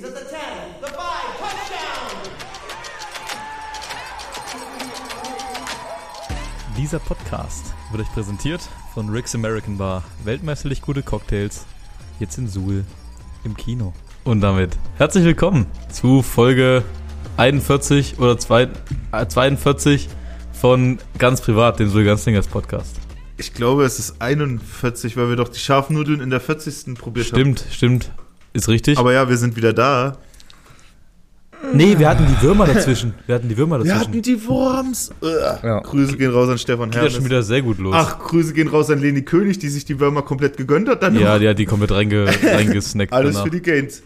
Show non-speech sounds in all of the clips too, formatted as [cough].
He's at the 10, the 5, touchdown! Dieser Podcast wird euch präsentiert von Rick's American Bar. Weltmeisterlich gute Cocktails. Jetzt in Suhl im Kino. Und damit herzlich willkommen zu Folge 41 oder zwei, äh, 42 von Ganz Privat, dem Suhl Ganzlingers Podcast. Ich glaube, es ist 41, weil wir doch die scharfen Nudeln in der 40. probiert Stimmt, stimmt. Ist richtig. Aber ja, wir sind wieder da. nee, wir hatten die Würmer dazwischen. Wir hatten die Würmer Wir dazwischen. hatten die Wurms. Ugh. Ja. Grüße gehen raus an Stefan Geht ja schon wieder sehr gut los. Ach, Grüße gehen raus an Leni König, die sich die Würmer komplett gegönnt hat. Dann ja, die hat die komplett reinge, [laughs] reingesnackt. Alles danach. für die Gains.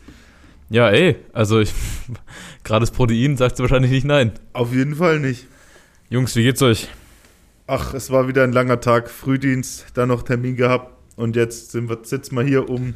Ja, ey, also ich, [laughs] gerade das Protein sagt sie wahrscheinlich nicht nein. Auf jeden Fall nicht. Jungs, wie geht's euch? Ach, es war wieder ein langer Tag. Frühdienst, dann noch Termin gehabt. Und jetzt sind wir, sitzen wir hier um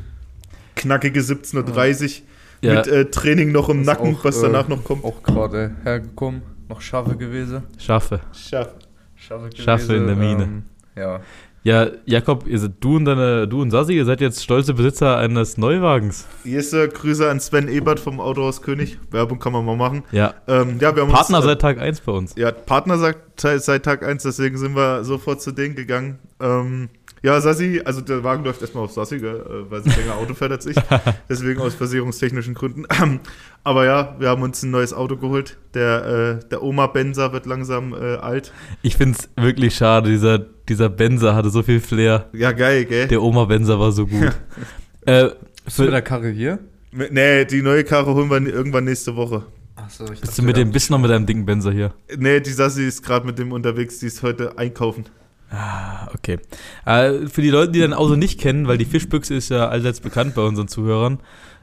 knackige 17.30 Uhr. Ja. Mit äh, Training noch im Ist Nacken, auch, was äh, danach noch kommt. Auch gerade hergekommen, noch Schafe gewesen. Schaffe. Schaff. Schafe, Schafe in der Mine. Ähm, ja. Ja, Jakob, ihr seid, du und deine, du und Sassi, ihr seid jetzt stolze Besitzer eines Neuwagens. Hier ist äh, Grüße an Sven Ebert vom Autohaus König. Werbung kann man mal machen. Ja. Ähm, ja, wir haben Partner uns, äh, seit Tag 1 bei uns. Ja, Partner sagt seit, seit Tag 1, deswegen sind wir sofort zu denen gegangen. Ähm, ja, Sassi, also der Wagen läuft erstmal auf Sassi, gell, äh, weil sie länger Auto fährt als ich. [laughs] Deswegen aus versicherungstechnischen Gründen. [clears throat] Aber ja, wir haben uns ein neues Auto geholt. Der, äh, der Oma Benzer wird langsam äh, alt. Ich find's wirklich schade, dieser, dieser Benzer hatte so viel Flair. Ja, geil, gell? Der Oma Benzer war so gut. [laughs] äh, Bist du mit für, der Karre hier? Nee, die neue Karre holen wir irgendwann nächste Woche. Achso, ich bist du mit dem, bist du noch mit deinem dicken Benzer hier? Nee, die Sassi ist gerade mit dem unterwegs, die ist heute einkaufen. Ah, okay. Äh, für die Leute, die dein Auto nicht kennen, weil die Fischbüchse ist ja allseits bekannt bei unseren Zuhörern,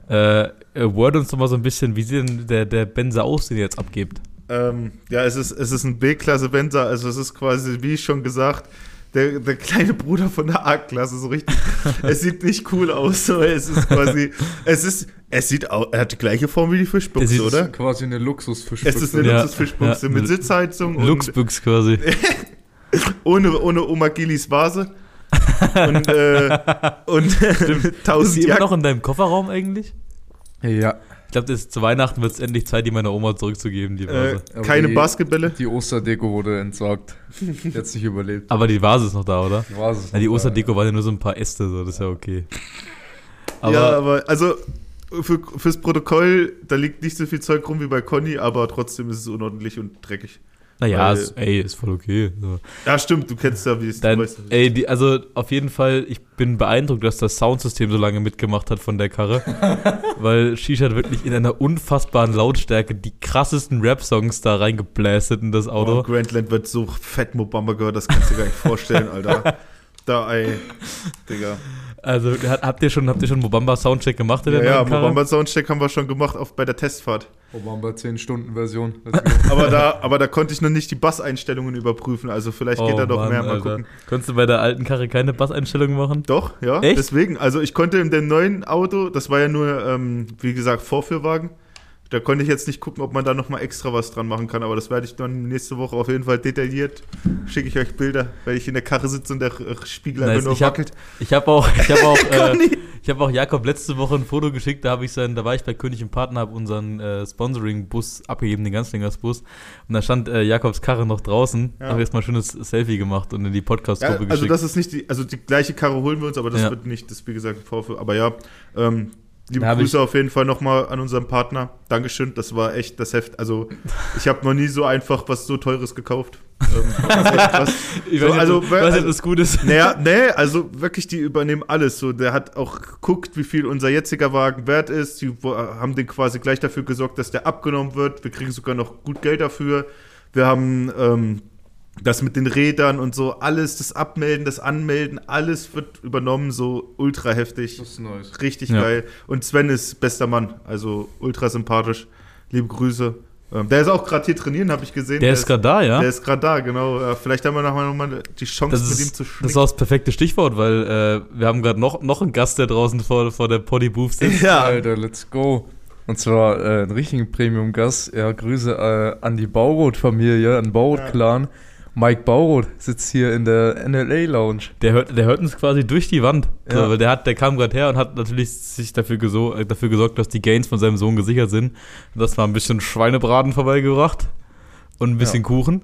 äh, äh, word uns doch mal so ein bisschen, wie sieht denn der, der Benzer aus, den ihr jetzt abgebt? Ähm, ja, es ist, es ist ein B-Klasse Benzer, also es ist quasi, wie schon gesagt, der, der kleine Bruder von der A-Klasse, so richtig. [laughs] es sieht nicht cool aus, so, es ist quasi, es ist, es sieht auch, er hat die gleiche Form wie die Fischbuchse, oder? Quasi eine Luxusfischbüchse. Es ist eine Ja, Luxusfischbuchse ja. mit Sitzheizung und Luxbüchs quasi. [laughs] ohne, ohne Oma Gillis Vase. und äh, und Ist die 1000 immer noch in deinem Kofferraum eigentlich? Ja. Ich glaube, das- zu Weihnachten wird es endlich Zeit, die meiner Oma zurückzugeben, die Äh, Vase. Aber keine die- Basketbälle. Die Osterdeko wurde entsorgt. Jetzt nicht überlebt. Aber die Vase ist noch da, oder? Die Vase ist Ja, die Osterdeko waren ja nur so ein paar Äste, so, das ist ja okay. Aber, ja, aber also für, fürs Protokoll, da liegt nicht so viel Zeug rum wie bei Conny, aber trotzdem ist es unordentlich und dreckig. Naja, weil- ist, ey, ist voll okay. So. Ja, stimmt, du kennst ja, wie es Dein, weißt, ey, die, also auf jeden Fall, ich bin beeindruckt, dass das Soundsystem so lange mitgemacht hat von der Karre. [laughs] weil Shisha hat wirklich in einer unfassbaren Lautstärke die krassesten Rap-Songs da reingeblastet in das Oh, Auto. Grandland wird so fett Mobamba gehört, das kannst du dir gar nicht vorstellen, Alter. [laughs] Da, ey, Digga. Also habt ihr schon, habt ihr schon Mobamba Soundcheck gemacht in Ja, der ja, neuen Karre? Mobamba Soundcheck haben wir schon gemacht auf, bei der Testfahrt. Obama 10-Stunden-Version. [laughs] Aber da, aber da konnte ich noch nicht die Basseinstellungen überprüfen, also vielleicht geht da doch Oh Mann, mehr. Mal Alter. gucken. Konntest du bei der alten Karre keine Basseinstellungen machen? Doch, ja, Echt? deswegen. Also ich konnte in dem neuen Auto, das war ja nur, ähm, wie gesagt, Vorführwagen. Da konnte ich jetzt nicht gucken, ob man da nochmal extra was dran machen kann, aber das werde ich dann nächste Woche auf jeden Fall detailliert. Schicke ich euch Bilder, weil ich in der Karre sitze und der Spiegel Nice, einfach nur ich hab- wackelt. Ich habe auch, ich habe [laughs] auch, äh, ich habe auch Jakob letzte Woche ein Foto geschickt. Da habe ich sein, da war ich bei König und Partner, habe unseren äh, Sponsoring-Bus abgegeben, den Ganzlingers-Bus. Und da stand äh, Jakobs Karre noch draußen. Ja. Habe jetzt mal ein schönes Selfie gemacht und in die Ja, Podcast-Gruppe also geschickt. das ist nicht die, also die gleiche Karre holen wir uns, aber das Ja. wird nicht, das wie gesagt Vorführ. Aber ja, ähm, liebe Grüße auf jeden Fall nochmal an unseren Partner. Dankeschön, das war echt das Heft. Also ich habe noch nie so einfach was so Teures gekauft. Ähm, [laughs] [laughs] ich weiß also, also, nicht, also- ob das gut ist. Naja, [laughs] nee, also wirklich, die übernehmen alles. So, der hat auch geguckt, wie viel unser jetziger Wagen wert ist. Die haben den quasi gleich dafür gesorgt, dass der abgenommen wird. Wir kriegen sogar noch gut Geld dafür. Wir haben ähm, das mit den Rädern und so, alles, das Abmelden, das Anmelden, alles wird übernommen, so ultra heftig. Das ist nice. Richtig Ja. geil. Und Sven ist bester Mann, also ultra sympathisch. Liebe Grüße. Ähm, der ist auch gerade hier trainieren, habe ich gesehen. Der ist gerade da, ja? Der ist gerade da, genau. Äh, vielleicht haben wir nochmal die Chance, Das mit ihm ist, zu das ist auch das perfekte Stichwort, weil äh, wir haben gerade noch, noch einen Gast, der draußen vor, vor der Poddy Booth sitzt. Ja, Alter, let's go. Und zwar äh, einen richtigen Premium-Gast. Ja, Grüße äh, an die Bauroth-Familie, an den Bauroth-Clan. Mike Bauroth sitzt hier in der NLA Lounge. Der hört, der hört uns quasi durch die Wand. So, Ja. weil der, hat, der kam gerade her und hat natürlich sich dafür, geso äh, dafür gesorgt, dass die Gains von seinem Sohn gesichert sind. Und das war ein bisschen Schweinebraten vorbeigebracht und ein bisschen Ja. Kuchen.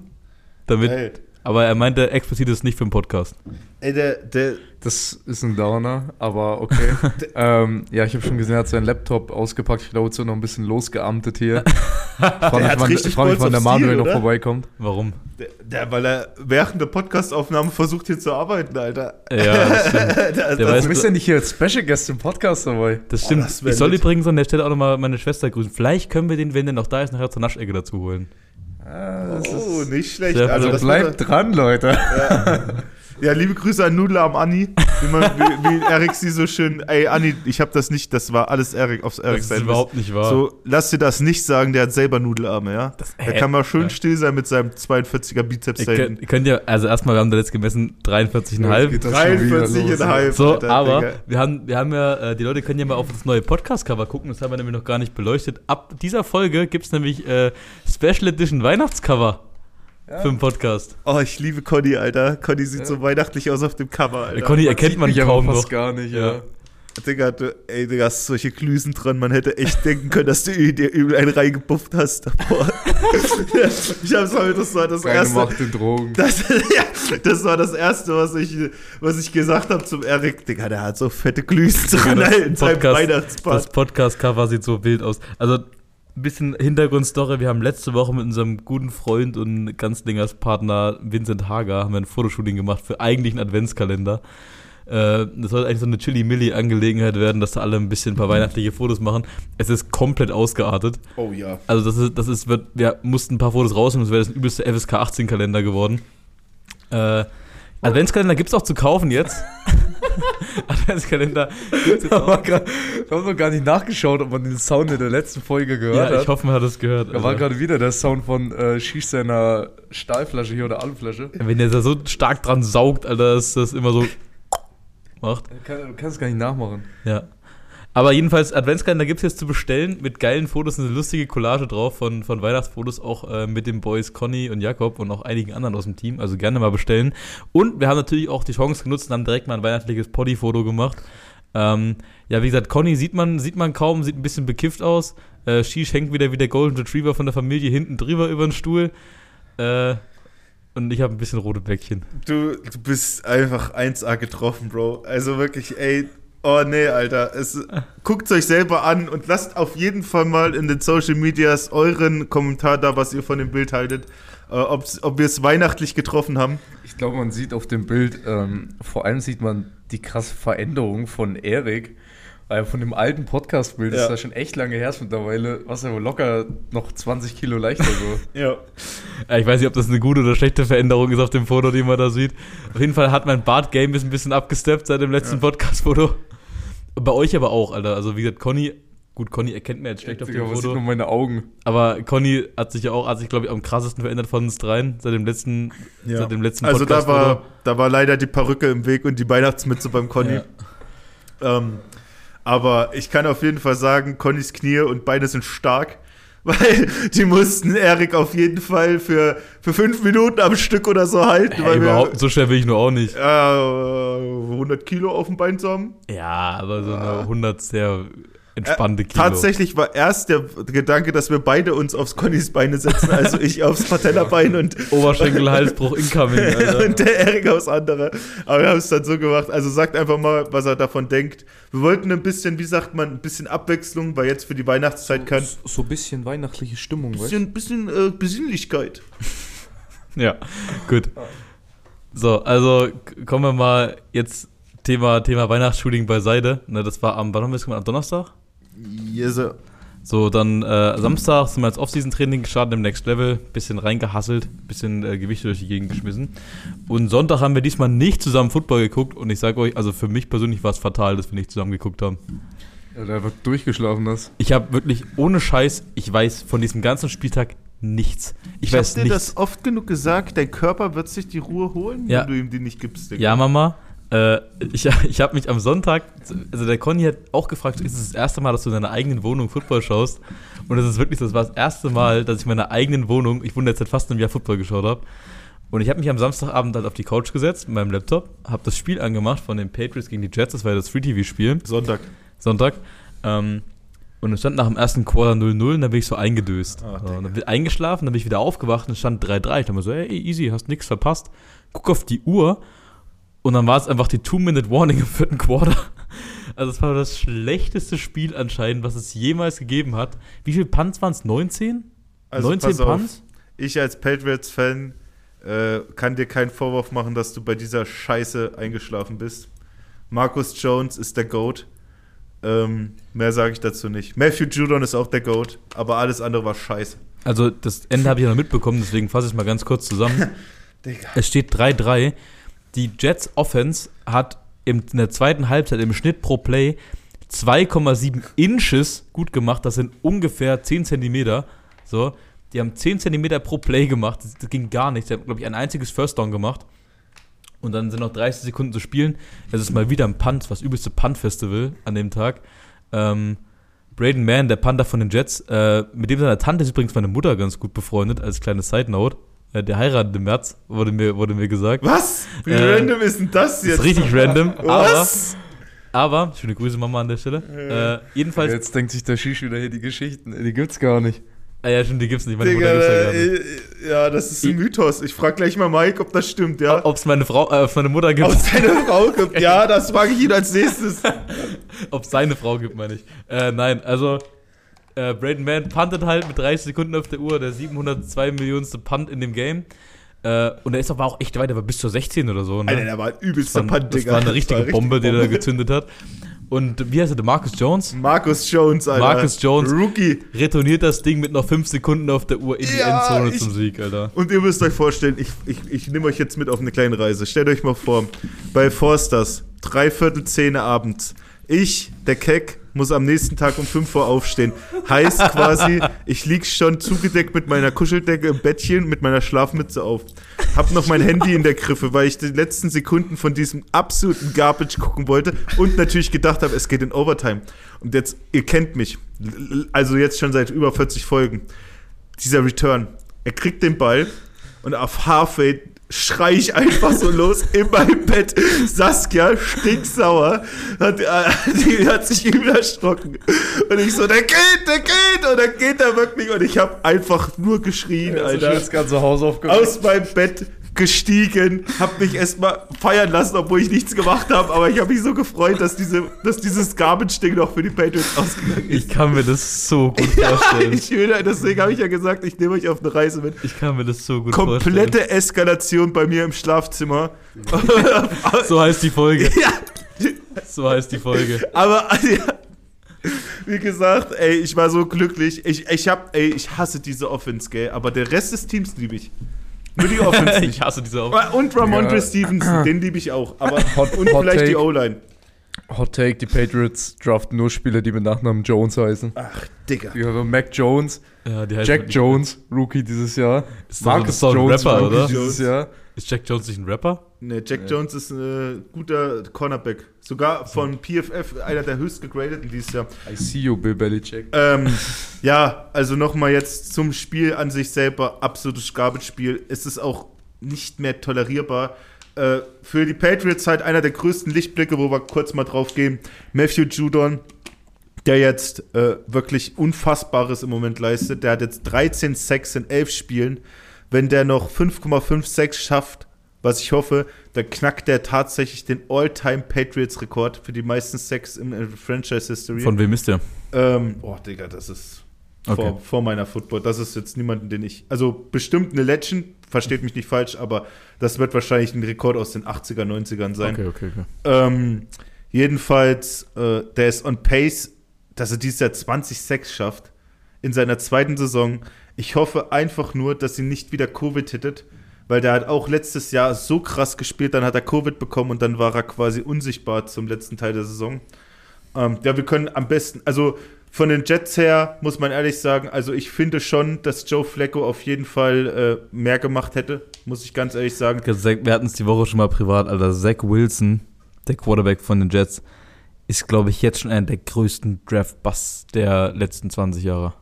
Damit, Ey, aber er meinte explizit ist nicht für den Podcast. ey der, der, Das ist ein Downer, aber okay. [laughs] ähm, ja, ich habe schon gesehen, er hat seinen Laptop ausgepackt. Ich glaube, jetzt wird noch ein bisschen losgeamtet hier. [laughs] Frag mich, hat wann, richtig frag mich, wann der Manuel Steel, noch vorbeikommt. Warum? der, der, weil er während der Podcastaufnahme versucht hier zu arbeiten, Alter. Ja, [laughs] das stimmt. das, Der das, bist ja nicht hier als Special Guest im Podcast dabei. Das stimmt. das wär ich soll übrigens an der Stelle auch nochmal meine Schwester grüßen. Vielleicht können wir den, wenn der noch da ist, nachher zur Naschecke dazu holen. Ah, das oh, nicht schlecht. Ja, also bleibt dran, Leute. Ja, [laughs] liebe Grüße an Nudelarm Anni. Wie, man, wie, wie Erik sie so schön, ey Anni, ich habe das nicht, das war alles Erik aufs Erik Das ist überhaupt nicht wahr. So, lass dir das nicht sagen, der hat selber Nudelarme, ja? da hä? kann man schön Ja. still sein mit seinem 42er Bizeps Ihr da könnt, hinten. ihr könnt ja, also erstmal, wir haben da jetzt gemessen 43,5. Geht das schon wieder los, 43,5. So, Alter, aber Digga. wir haben, wir haben ja, äh, die Leute können ja mal auf das neue Podcast-Cover gucken, das haben wir nämlich noch gar nicht beleuchtet. Ab dieser Folge gibt es nämlich äh, Special Edition Weihnachtscover für den Podcast. Oh, ich liebe Conny, Alter. Conny sieht so weihnachtlich aus auf dem Cover, Alter. Conny erkennt man mich kaum noch. gar nicht, Ja. ja. Digga, du, ey, Digga, hast solche Glüsen dran. Man hätte echt [laughs] denken können, dass du dir übel einen reingebufft hast. Boah. [laughs] ich hab's heute, das war das Keine erste. Macht in Drogen. [laughs] Das, ja, das war das erste, was ich, was ich gesagt habe zum Erik. Digga, der hat so fette Glüsen dran Das in seinem Podcast- Das. Podcast-Cover sieht so wild aus. Also, ein bisschen Hintergrundstory. Wir haben letzte Woche mit unserem guten Freund und Ganzlingers Partner Vincent Hager haben wir ein Fotoshooting gemacht für eigentlich einen Adventskalender. Äh, Das sollte eigentlich so eine Chili-Milli-Angelegenheit werden, dass da alle ein bisschen ein paar weihnachtliche Fotos machen. Es ist komplett ausgeartet. Oh ja. Also das ist, das ist, wird, wir mussten ein paar Fotos rausnehmen, das wäre das übelste FSK 18 Kalender geworden. Äh, Adventskalender gibt's auch zu kaufen jetzt. [laughs] [laughs] Adventskalender gibt's jetzt Ich habe auch. noch gar nicht nachgeschaut, ob man den Sound in der letzten Folge gehört Ja, hat. ich hoffe, man hat es gehört. Da war Also, gerade wieder der Sound von äh, Schieß seiner Stahlflasche hier oder Aluflasche. wenn der da so stark dran saugt, Alter, dass das immer so [laughs] macht. Du kannst es gar nicht nachmachen. Ja. Aber jedenfalls, Adventskalender gibt es jetzt zu bestellen mit geilen Fotos, eine lustige Collage drauf von, von Weihnachtsfotos, auch äh, mit den Boys Conny und Jakob und auch einigen anderen aus dem Team. Also gerne mal bestellen. Und wir haben natürlich auch die Chance genutzt und haben direkt mal ein weihnachtliches Poddy-Foto gemacht. Ähm, ja, wie gesagt, Conny sieht man, sieht man kaum, sieht ein bisschen bekifft aus. Äh, Shish hängt wieder wie der Golden Retriever von der Familie hinten drüber über den Stuhl. Äh, und ich habe ein bisschen rote Bäckchen. Du, du bist einfach 1A getroffen, Bro. Also wirklich, ey. Oh nee, Alter. Es, guckt euch selber an und lasst auf jeden Fall mal in den Social Medias euren Kommentar da, was ihr von dem Bild haltet. Äh, ob wir es weihnachtlich getroffen haben. Ich glaube, man sieht auf dem Bild, ähm, vor allem sieht man die krasse Veränderung von Erik. Weil von dem alten Podcast-Bild Ja. ist das schon echt lange her ist mittlerweile. Was er wohl locker noch 20 Kilo leichter so. [laughs] Ja. Ja, ich weiß nicht, ob das eine gute oder schlechte Veränderung ist auf dem Foto, die man da sieht. Auf jeden Fall hat mein Bart-Game ein bisschen abgesteppt seit dem letzten Podcast-Foto. Bei euch aber auch, Alter. Also wie gesagt, Conny, gut, Conny erkennt mir jetzt schlecht auf Digga, dem was sieht Foto. nur meine Augen? Aber Conny hat sich ja auch, hat sich, glaube ich, am krassesten verändert von uns dreien seit dem letzten, Ja. seit dem letzten Also da war, da war leider die Perücke im Weg und die Weihnachtsmütze beim Conny. Ja. Ähm, aber ich kann auf jeden Fall sagen, Connys Knie und Beine sind stark. [laughs] Weil die mussten Erik auf jeden Fall für, für fünf Minuten am Stück oder so halten. Hey, überhaupt, so schwer will ich nur auch nicht. wir äh, 100 Kilo auf dem Bein zu haben. Ja, aber so eine 100 sehr entspannte Äh, Kilo. Tatsächlich war erst der Gedanke, dass wir beide uns aufs Connys Beine setzen, also ich aufs Patellabein und, [laughs] Oberschenkel, Halsbruch, incoming, [laughs] Alter. und der Erik aufs andere. Aber wir haben es dann so gemacht. Also sagt einfach mal, was er davon denkt. Wir wollten ein bisschen, wie sagt man, ein bisschen Abwechslung, weil jetzt für die Weihnachtszeit kann. So ein bisschen weihnachtliche Stimmung, Ein bisschen, bisschen äh, Besinnlichkeit. [laughs] Ja, gut. So, also kommen wir mal jetzt Thema, Thema Weihnachtsshooting beiseite. Ne, das war am, wann haben wir das gemacht? Am Donnerstag? Yes, sir. So, dann äh, Samstag sind wir als Off-Season-Training gestartet im Next Level, bisschen reingehasselt, bisschen äh, Gewichte durch die Gegend geschmissen. Und Sonntag haben wir diesmal nicht zusammen Football geguckt und ich sage euch, also für mich persönlich war es fatal, dass wir nicht zusammen geguckt haben. Ja, der wird durchgeschlafen das. Ich habe wirklich ohne Scheiß, ich weiß von diesem ganzen Spieltag nichts. Ich, Ich, hab weiß dir nichts. das oft genug gesagt, dein Körper wird sich die Ruhe holen, Ja. wenn du ihm die nicht gibst. Digga. Ja, Mama. Äh, ich [laughs] ich habe mich am Sonntag, also der Conny hat auch gefragt, ist es das erste Mal, dass du in deiner eigenen Wohnung Football schaust? Und es ist wirklich so, das war das erste Mal, dass ich in meiner eigenen Wohnung, ich wundere jetzt seit fast einem Jahr Football geschaut habe. Und ich habe mich am Samstagabend halt auf die Couch gesetzt mit meinem Laptop, habe das Spiel angemacht von den Patriots gegen die Jets, das war ja das Free-TV-Spiel, Sonntag. Sonntag. Ähm, und es stand nach dem ersten Quarter 0-0 und dann bin ich so eingedöst. Ah, so, dann bin ich eingeschlafen, dann bin ich wieder aufgewacht und es stand 3-3. Ich dachte mir so, ey, easy, hast nix verpasst. Guck auf die Uhr und dann war es einfach die Two-Minute-Warning im [laughs] vierten Quarter. Also es war das schlechteste Spiel anscheinend, was es jemals gegeben hat. Wie viele Punts waren es? 19? Also 19 pass auf. Punts? Ich als Patriots-Fan äh, kann dir keinen Vorwurf machen, dass du bei dieser Scheiße eingeschlafen bist. Marcus Jones ist der GOAT. Ähm, mehr sage ich dazu nicht. Matthew Judon ist auch der GOAT, aber alles andere war scheiße. Also das Ende habe ich ja noch mitbekommen, deswegen fasse ich es mal ganz kurz zusammen. [laughs] Es steht 3-3. Die Jets Offense hat in der zweiten Halbzeit im Schnitt pro Play 2,7 Inches gut gemacht. Das sind ungefähr 10 Zentimeter. So, die haben 10 Zentimeter pro Play gemacht. Das, das ging gar nicht. Die haben, glaube ich, ein einziges First Down gemacht. Und dann sind noch 30 Sekunden zu spielen. Es ist mal wieder ein Punt, das übelste Punt-Festival an dem Tag. Ähm, Braden Mann, der Panther von den Jets, äh, mit dem seiner Tante ist übrigens meine Mutter ganz gut befreundet, als kleine Side-Note. Äh, der heiratet im März, wurde mir, wurde mir gesagt. Was? Wie Äh, random ist denn das Das jetzt? ist richtig random. [laughs] Aber, Was? aber, schöne Grüße Mama an der Stelle. Äh, jedenfalls, Jetzt denkt sich der Shish wieder hier die Geschichten. Die gibt's gar nicht. ah ja, stimmt, die gibt's nicht. Meine Digga, Mutter gibt's ja gar nicht. äh, ja, das ist ein Mythos. Ich frage gleich mal Mike, ob das stimmt, ja. Ob es meine Frau, äh, ob's meine Mutter gibt, Ob es deine Frau gibt. [laughs] Ja, das frage ich ihn als nächstes. ob es seine Frau gibt, meine ich. Äh, nein, also äh, Braden Mann puntet halt mit 30 Sekunden auf der Uhr, der 702 Millionste Punt in dem Game. Äh, und er ist aber auch echt weit, der war bis zur 16 oder so. Ne? Alter, der war ein das, übelster Punt, das Digga. war eine richtige Das war Bombe, die er da Bombe. gezündet hat. Und wie heißt er, der Marcus Jones? Marcus Jones, Alter. Marcus Jones. Rookie. Retourniert das Ding mit noch 5 Sekunden auf der Uhr in die Ja, Endzone ich- zum Sieg, Alter. Und ihr müsst euch vorstellen, ich, ich, ich nehme euch jetzt mit auf eine kleine Reise. Stellt euch mal vor, bei Forsters, dreiviertel Zähne abends. Ich, der Keck, muss am nächsten Tag um 5 Uhr aufstehen. Heißt [laughs] quasi, ich lieg schon zugedeckt mit meiner Kuscheldecke im Bettchen, mit meiner Schlafmütze auf. Hab noch mein Handy in der Griffe, weil ich die letzten Sekunden von diesem absoluten Garbage gucken wollte und natürlich gedacht habe, es geht in Overtime. Und jetzt, ihr kennt mich, also jetzt schon seit über 40 Folgen dieser Return. Er kriegt den Ball und auf Halfway schrei ich einfach so los in meinem Bett. Saskia, stinksauer, hat, äh, [laughs] die hat sich übel erschrocken. Und ich so, der geht, der geht! Und dann geht er wirklich. Und ich habe einfach nur geschrien, Alter. das ganze Haus aufgemacht. Aus meinem Bett gestiegen, hab mich erstmal feiern lassen, obwohl ich nichts gemacht habe. Aber ich habe mich so gefreut, dass, diese, dass dieses Garbage-Ding noch für die Patriots ausgegangen ist. Ich kann mir das so [laughs] gut vorstellen. ich will, deswegen habe ich ja gesagt, ich nehme euch auf eine Reise mit. Ich kann mir das so gut vorstellen. Komplette Eskalation bei mir im Schlafzimmer. [laughs] So heißt die Folge. ja, So heißt die Folge. aber ja, wie gesagt, ey, ich war so glücklich. Ich, ich hab, ey, ich hasse diese Offense, gell, aber der Rest des Teams liebe ich. Nur die Offense [laughs] ich hasse diese Aufgabe. Und Ramondre Ja. Stevenson, [clears throat] den liebe ich auch. Aber Hot- und Hot vielleicht die Take. O-Line. Hot Take, die Patriots draften nur Spieler, die mit Nachnamen Jones heißen. Ach, Digga. Wir haben Mac Jones, Ja, die Jack Jones, Rookie dieses Jahr. Ist ist doch ein Rapper, Rookie oder? dieses Jahr. Ist Jack Jones nicht ein Rapper? Ne, Jack Jones ist ein äh, guter Cornerback. Sogar von PFF einer der höchst gegradeten dieses Jahr. I see you, Bill Belichick. Ähm, ja, also nochmal jetzt zum Spiel an sich selber. Absolutes Garbage-Spiel. Es ist auch nicht mehr tolerierbar. Äh, für die Patriots halt einer der größten Lichtblicke, wo wir kurz mal drauf gehen. Matthew Judon, der jetzt äh, wirklich Unfassbares im Moment leistet. Der hat jetzt 13 Sacks in 11 Spielen. Wenn der noch 5,5 Sacks schafft, was ich hoffe, dann knackt der tatsächlich den All-Time-Patriots-Rekord für die meisten Sacks in Franchise-History. Von wem ist der? Ähm, oh, Digga, das ist Okay. vor, vor meiner Football. Das ist jetzt niemanden, den ich. Also bestimmt eine Legend, versteht mich nicht falsch, aber das wird wahrscheinlich ein Rekord aus den 80er, 90ern sein. Okay, okay, okay. Ähm, jedenfalls, äh, der ist on pace, dass er dieses Jahr 20 Sacks schafft in seiner zweiten Saison. Ich hoffe einfach nur, dass sie nicht wieder Covid hittet, weil der hat auch letztes Jahr so krass gespielt, dann hat er Covid bekommen und dann war er quasi unsichtbar zum letzten Teil der Saison. Ähm, ja, wir können am besten, also von den Jets her muss man ehrlich sagen, also ich finde schon, dass Joe Flacco auf jeden Fall äh, mehr gemacht hätte, muss ich ganz ehrlich sagen. Wir hatten es die Woche schon mal privat, Alter. Zach Wilson, der Quarterback von den Jets, ist, glaube ich, jetzt schon einer der größten Draft-Busts der letzten 20 Jahre.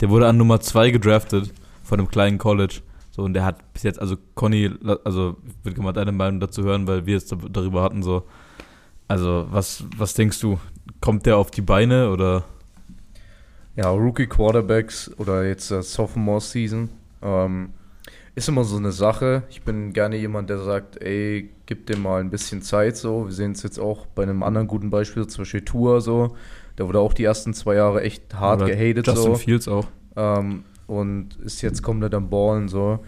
Der wurde an Nummer 2 gedraftet von einem kleinen College. So, und der hat bis jetzt, also Conny, also ich würde gerne mal deine Meinung dazu hören, weil wir es da- darüber hatten, so. Also, was, was denkst du? Kommt der auf die Beine oder? Ja, Rookie Quarterbacks oder jetzt äh, Sophomore Season ähm, ist immer so eine Sache. Ich bin gerne jemand, der sagt, ey, gib dem mal ein bisschen Zeit so. Wir sehen es jetzt auch bei einem anderen guten Beispiel, zum Beispiel Tour so. Der wurde auch die ersten zwei Jahre echt hart oder gehatet Justin so. Fields auch. Ähm, und ist jetzt komplett am Ballen so.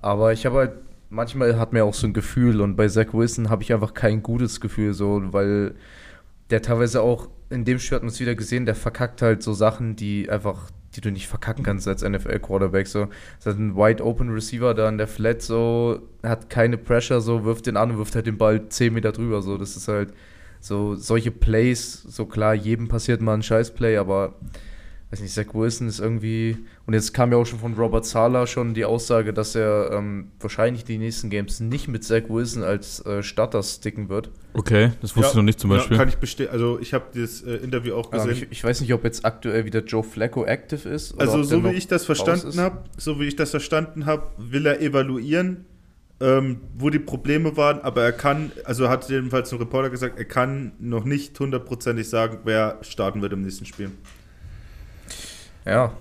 Aber ich habe halt, manchmal hat mir auch so ein Gefühl und bei Zach Wilson habe ich einfach kein gutes Gefühl so, weil der teilweise auch, in dem Spiel hat man es wieder gesehen, der verkackt halt so Sachen, die einfach, die du nicht verkacken kannst als NFL-Quarterback so. Das hat einen wide open Receiver da in der Flat so, hat keine Pressure so, wirft den an und wirft halt den Ball 10 Meter drüber so. Das ist halt so, solche Plays, so klar, jedem passiert mal ein Scheißplay, aber weiß nicht, Zach Wilson ist irgendwie. Und jetzt kam ja auch schon von Robert Sala schon die Aussage, dass er ähm, wahrscheinlich die nächsten Games nicht mit Zach Wilson als äh, Starter sticken wird. Okay, das wusste ich noch nicht zum Beispiel. Ja, kann ich bestehen. Also ich habe das äh, Interview auch Ähm, gesehen. ich, ich weiß nicht, ob jetzt aktuell wieder Joe Flacco active ist. oder also ob der so wie ich das verstanden habe, so wie ich das verstanden habe, will er evaluieren, ähm, wo die Probleme waren, aber er kann, also hat jedenfalls ein Reporter gesagt, er kann noch nicht hundertprozentig sagen, wer starten wird im nächsten Spiel. Ja.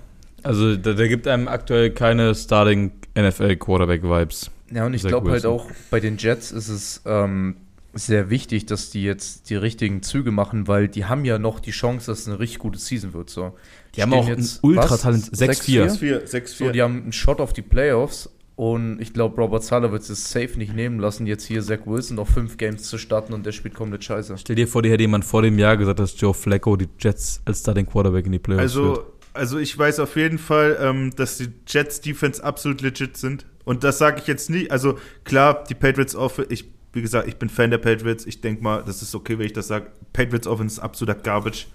Also, der, der gibt einem aktuell keine Starting NFL Quarterback Vibes. Ja, und ich glaube halt auch, bei den Jets ist es ähm, sehr wichtig, dass die jetzt die richtigen Züge machen, weil die haben ja noch die Chance, dass es eine richtig gute Season wird. So. Die haben stehen auch jetzt, ein Ultratalent, was? 6-4. 6-4, 6-4. So, die haben einen Shot auf die Playoffs und ich glaube, Robert Sala wird es safe nicht nehmen lassen, jetzt hier Zach Wilson noch fünf Games zu starten und der spielt komplett scheiße. Stell dir vor, dir hätte jemand vor dem Jahr gesagt, dass Joe Flacco die Jets als Starting Quarterback in die Playoffs führt. Also, also ich weiß auf jeden Fall, ähm, dass die Jets Defense absolut legit sind. Und das sage ich jetzt nicht. Also klar, die Patriots Offense, ich, wie gesagt, ich bin Fan der Patriots. Ich denke mal, das ist okay, wenn ich das sage. Patriots Offense ist absoluter Garbage.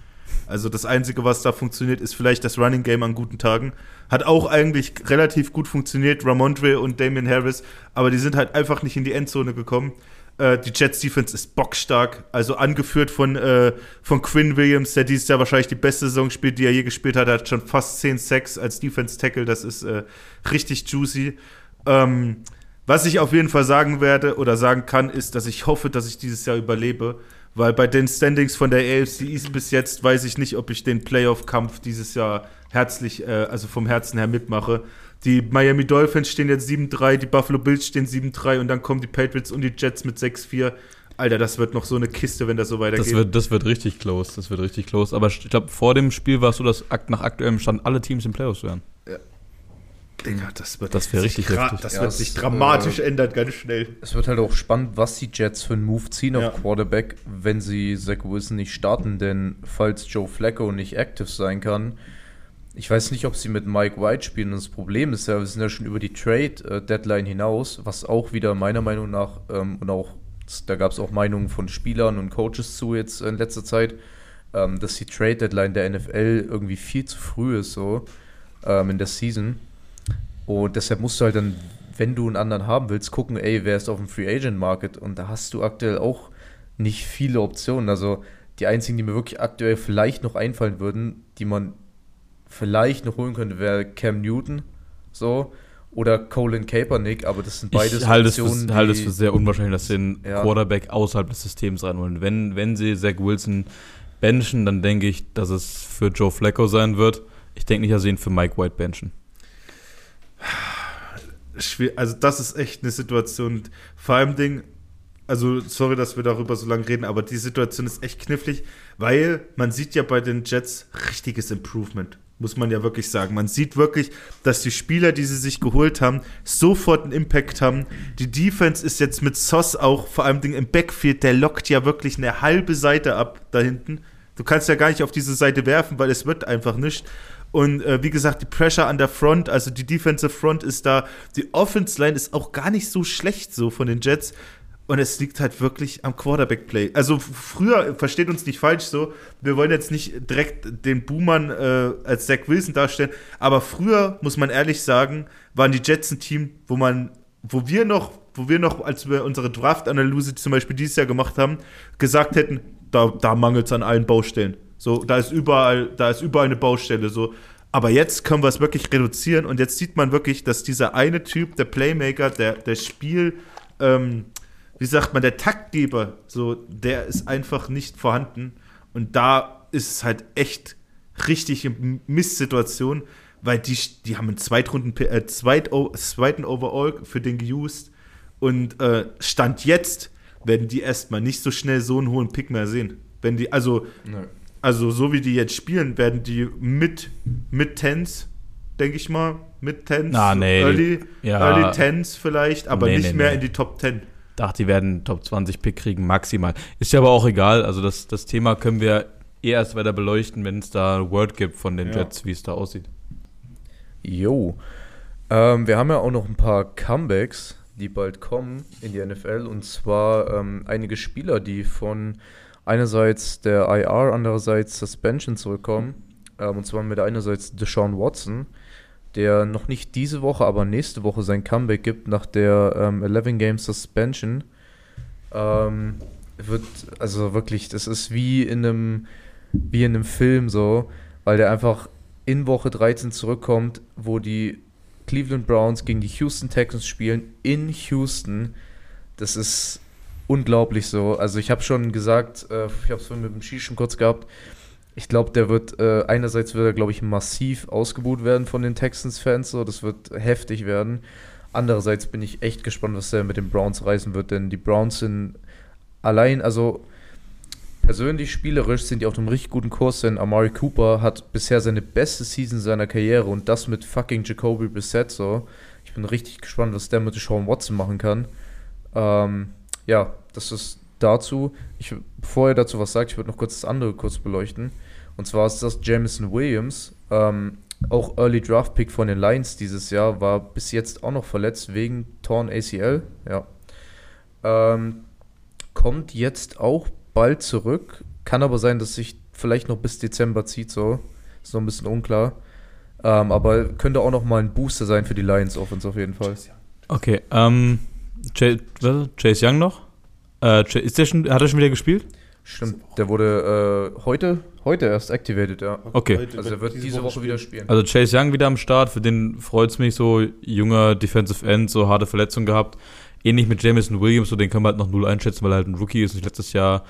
Also das Einzige, was da funktioniert, ist vielleicht das Running Game an guten Tagen. Hat auch eigentlich relativ gut funktioniert, Ramondre und Damian Harris, aber die sind halt einfach nicht in die Endzone gekommen. Äh, die Jets Defense ist bockstark, also angeführt von, äh, von Quinn Williams, der dieses Jahr wahrscheinlich die beste Saison spielt, die er je gespielt hat. Er hat schon fast 10 Sacks als Defense Tackle, das ist äh, richtig juicy. Ähm, was ich auf jeden Fall sagen werde oder sagen kann, ist, dass ich hoffe, dass ich dieses Jahr überlebe, weil bei den Standings von der AFC East bis jetzt weiß ich nicht, ob ich den Playoff-Kampf dieses Jahr herzlich, äh, also vom Herzen her mitmache. Die Miami Dolphins stehen jetzt 7-3, die Buffalo Bills stehen 7-3 und dann kommen die Patriots und die Jets mit 6-4. Alter, das wird noch so eine Kiste, wenn das so weitergeht. Das wird, das wird richtig close, das wird richtig close. Aber ich glaube, vor dem Spiel war es so, dass nach aktuellem Stand alle Teams in Playoffs wären. Digga, das wird Das wär sich richtig heftig. Das Ja, wird sich dramatisch ändern, ganz schnell. Es wird halt auch spannend, was die Jets für einen Move ziehen Ja. auf Quarterback, wenn sie Zach Wilson nicht starten, denn falls Joe Flacco nicht active sein kann, ich weiß nicht, ob sie mit Mike White spielen. Das Problem ist ja, wir sind ja schon über die Trade-Deadline hinaus, was auch wieder meiner Meinung nach, ähm, und auch, da gab es auch Meinungen von Spielern und Coaches zu jetzt in letzter Zeit, ähm, dass die Trade-Deadline der NFL irgendwie viel zu früh ist, so ähm, in der Season. Und deshalb musst du halt dann, wenn du einen anderen haben willst, gucken, ey, wer ist auf dem Free Agent Market? Und da hast du aktuell auch nicht viele Optionen. Also die einzigen, die mir wirklich aktuell vielleicht noch einfallen würden, die man vielleicht noch holen könnte, wäre Cam Newton, so, oder Colin Kaepernick, aber das sind beides ich halte es, Optionen, für, halte es für sehr unwahrscheinlich, dass sie einen Ja. Quarterback außerhalb des Systems reinholen. Wenn, wenn sie Zach Wilson benchen, dann denke ich, dass es für Joe Flacco sein wird. Ich denke nicht, dass sie ihn für Mike White benchen. also das ist echt eine Situation. Vor allem Ding, also sorry, dass wir darüber so lange reden, aber die Situation ist echt knifflig, weil man sieht ja bei den Jets richtiges Improvement. Muss man ja wirklich sagen. Man sieht wirklich, dass die Spieler, die sie sich geholt haben, sofort einen Impact haben. Die Defense ist jetzt mit Sauce auch, vor allem im Backfield, der lockt ja wirklich eine halbe Seite ab da hinten. Du kannst ja gar nicht auf diese Seite werfen, weil es wird einfach nicht. Und äh, wie gesagt, die Pressure an der Front, also die Defensive Front ist da. Die Offense Line ist auch gar nicht so schlecht so von den Jets. Und es liegt halt wirklich am Quarterback-Play. Also früher, versteht uns nicht falsch so, wir wollen jetzt nicht direkt den Boomern äh, als Zach Wilson darstellen, aber früher, muss man ehrlich sagen, waren die Jets ein Team, wo man, wo wir noch, wo wir noch, als wir unsere Draft-Analyse zum Beispiel dieses Jahr gemacht haben, gesagt hätten, da, da mangelt es an allen Baustellen. So, da ist überall, da ist überall eine Baustelle. So. Aber jetzt können wir es wirklich reduzieren und jetzt sieht man wirklich, dass dieser eine Typ, der Playmaker, der, der Spiel, ähm, wie sagt man, der Taktgeber, so, der ist einfach nicht vorhanden. Und da ist es halt echt richtige Mistsituation, weil die, die haben einen Zweitrunden, äh, Zweit, zweiten Overall für den geused und äh, Stand jetzt werden die erstmal nicht so schnell so einen hohen Pick mehr sehen. Wenn die, also, also so wie die jetzt spielen, werden die mit, mit Tens, denke ich mal, mit Tens, Ah, nee, Early, ja. Early Tens vielleicht, aber Nee, nicht nee, mehr nee. in die Top 10. Dachte, die werden Top 20 Pick kriegen, maximal. Ist ja aber auch egal. Also das, das Thema können wir eh erst weiter beleuchten, wenn es da Word gibt von den Ja. Jets, wie es da aussieht. Jo. Ähm, wir haben ja auch noch ein paar Comebacks, die bald kommen in die NFL. Und zwar ähm, einige Spieler, die von einerseits der IR, andererseits Suspension zurückkommen. Ähm, und zwar mit einerseits Deshaun Watson, der noch nicht diese Woche, aber nächste Woche sein Comeback gibt nach der ähm, 11 Game Suspension. Ähm, wird, also wirklich, das ist wie in einem, wie in einem Film so, weil der einfach in Woche 13 zurückkommt, wo die Cleveland Browns gegen die Houston Texans spielen, in Houston. Das ist unglaublich so. Also ich habe schon gesagt, äh, ich habe es mit dem Ski schon kurz gehabt, ich glaube, der wird, äh, einerseits wird er, glaube ich, massiv ausgebuht werden von den Texans-Fans, so, das wird heftig werden. Andererseits bin ich echt gespannt, was der mit den Browns reißen wird, denn die Browns sind allein, also persönlich spielerisch sind die auf einem richtig guten Kurs, denn Amari Cooper hat bisher seine beste Season seiner Karriere und das mit fucking Jacoby Brissett so. Ich bin richtig gespannt, was der mit Sean Watson machen kann. Ähm, ja, das ist dazu. Ich, bevor er dazu was sagt, ich würde noch kurz das andere kurz beleuchten. Und zwar ist das Jameson Williams, ähm, auch Early Draft Pick von den Lions dieses Jahr, war bis jetzt auch noch verletzt wegen Torn ACL. Ja. Ähm, kommt jetzt auch bald zurück. Kann aber sein, dass sich vielleicht noch bis Dezember zieht, so. Ist noch ein bisschen unklar. Ähm, aber könnte auch noch mal ein Booster sein für die Lions Offense auf jeden Fall. Okay, ähm, Chase? Chase Young noch? Äh, ist der schon, hat er schon wieder gespielt? Stimmt, der wurde äh, heute, heute erst activated, ja. Okay. Heute Also er wird diese, Woche, wieder spielen. Also Chase Young wieder am Start, für den freut es mich so, junger Defensive End, so harte Verletzung gehabt. Ähnlich mit Jameson Williams, so den kann man halt noch null einschätzen, weil er halt ein Rookie ist und letztes Jahr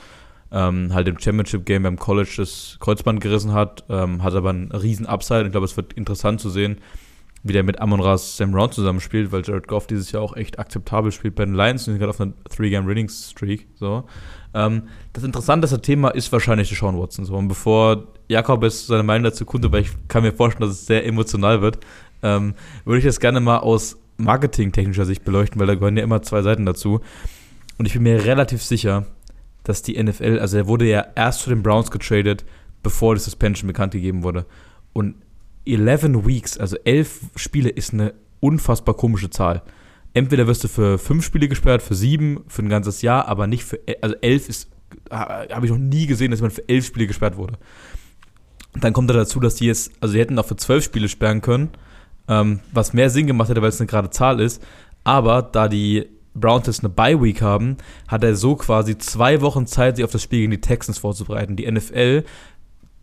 ähm, halt im Championship-Game beim College das Kreuzband gerissen hat, ähm, hat aber einen riesen Upside und ich glaube, es wird interessant zu sehen, wie der mit Amon Ras Sam Brown zusammenspielt, weil Jared Goff dieses Jahr auch echt akzeptabel spielt bei den Lions und sind gerade auf einer Three-Game-Winning-Streak, so. Ähm, das interessanteste Thema ist wahrscheinlich Sean Watson, so. Und bevor Jakob jetzt seine Meinung dazu kundtut, weil ich kann mir vorstellen, dass es sehr emotional wird, ähm, würde ich das gerne mal aus marketingtechnischer Sicht beleuchten, weil da gehören ja immer zwei Seiten dazu. Und ich bin mir relativ sicher, dass die NFL, also er wurde ja erst zu den Browns getradet, bevor die Suspension bekannt gegeben wurde. Und 11 Weeks, also 11 Spiele, ist eine unfassbar komische Zahl. Entweder wirst du für fünf Spiele gesperrt, für sieben, für ein ganzes Jahr, aber nicht für, el- also elf ist, ha- habe ich noch nie gesehen, dass man für elf Spiele gesperrt wurde. Dann kommt da dazu, dass die jetzt, also die hätten auch für zwölf Spiele sperren können, ähm, was mehr Sinn gemacht hätte, weil es eine gerade Zahl ist. Aber da die Browns jetzt eine Bye-Week haben, hat er so quasi zwei Wochen Zeit, sich auf das Spiel gegen die Texans vorzubereiten. Die NFL,